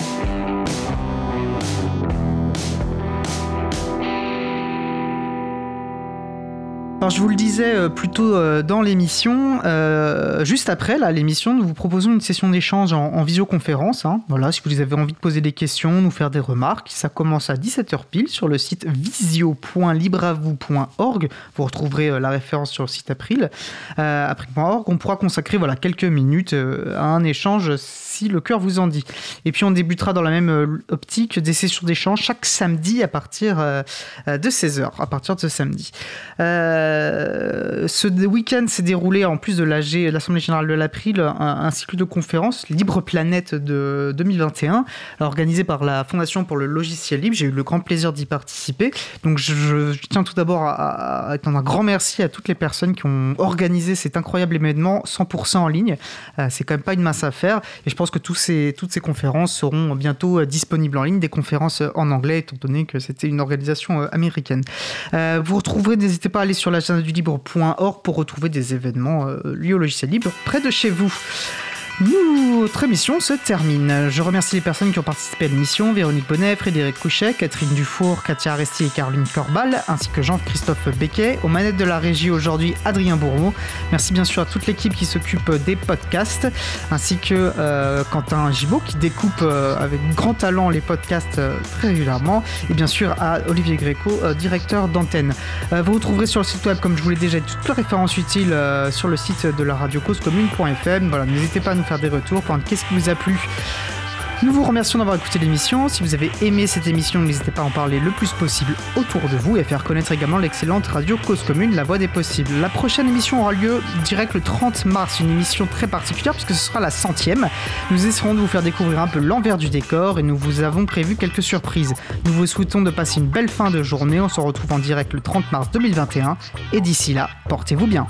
Alors, je vous le disais euh, plus tôt euh, dans l'émission, euh, juste après l'émission, nous vous proposons une session d'échange en, visioconférence. Hein. Voilà, si vous avez envie de poser des questions, nous faire des remarques, ça commence à 17h pile sur le site visio.libravou.org. Vous retrouverez la référence sur le site April. April.org. On pourra consacrer voilà quelques minutes à un échange si le cœur vous en dit. Et puis on débutera dans la même optique des sessions d'échange chaque samedi à partir de 16h, à partir de ce samedi. Euh, Euh, ce week-end s'est déroulé, en plus de l'Assemblée Générale de l'April, un, cycle de conférences Libre Planète de 2021, organisé par la Fondation pour le logiciel libre. J'ai eu le grand plaisir d'y participer. Donc je, tiens tout d'abord à, à, un grand merci à toutes les personnes qui ont organisé cet incroyable événement 100% en ligne. Euh, c'est quand même pas une mince affaire. Et je pense que tous ces, toutes ces conférences seront bientôt disponibles en ligne, des conférences en anglais, étant donné que c'était une organisation américaine. vous retrouverez, n'hésitez pas à aller sur la chaîne du libre.org pour retrouver des événements euh, liés au logiciel libre près de chez vous. Notre émission se termine. Je remercie les personnes qui ont participé à l'émission Véronique Bonnet, Frédéric Couchet, Catherine Dufour, Katia Aresti et Caroline Corbal, ainsi que Jean-Christophe Becquet. Aux manettes de la régie aujourd'hui, Adrien Bourreau. Merci bien sûr à toute l'équipe qui s'occupe des podcasts, ainsi que euh, Quentin Gibaud qui découpe euh, avec grand talent les podcasts euh, très régulièrement, et bien sûr à Olivier Gréco, directeur d'antenne. vous retrouverez sur le site web, comme je vous l'ai déjà dit, toutes les références utiles sur le site de la radio causecommune.fm. Voilà, n'hésitez pas à faire des retours pour qu'est-ce qui vous a plu? Nous vous remercions d'avoir écouté l'émission. Si vous avez aimé cette émission, n'hésitez pas à en parler le plus possible autour de vous et à faire connaître également l'excellente radio Cause Commune, La Voix des Possibles. La prochaine émission aura lieu direct le 30 mars, une émission très particulière puisque ce sera la centième. Nous essaierons de vous faire découvrir un peu l'envers du décor et nous vous avons prévu quelques surprises. Nous vous souhaitons de passer une belle fin de journée. On se retrouve en direct le 30 mars 2021 et d'ici là, portez-vous bien.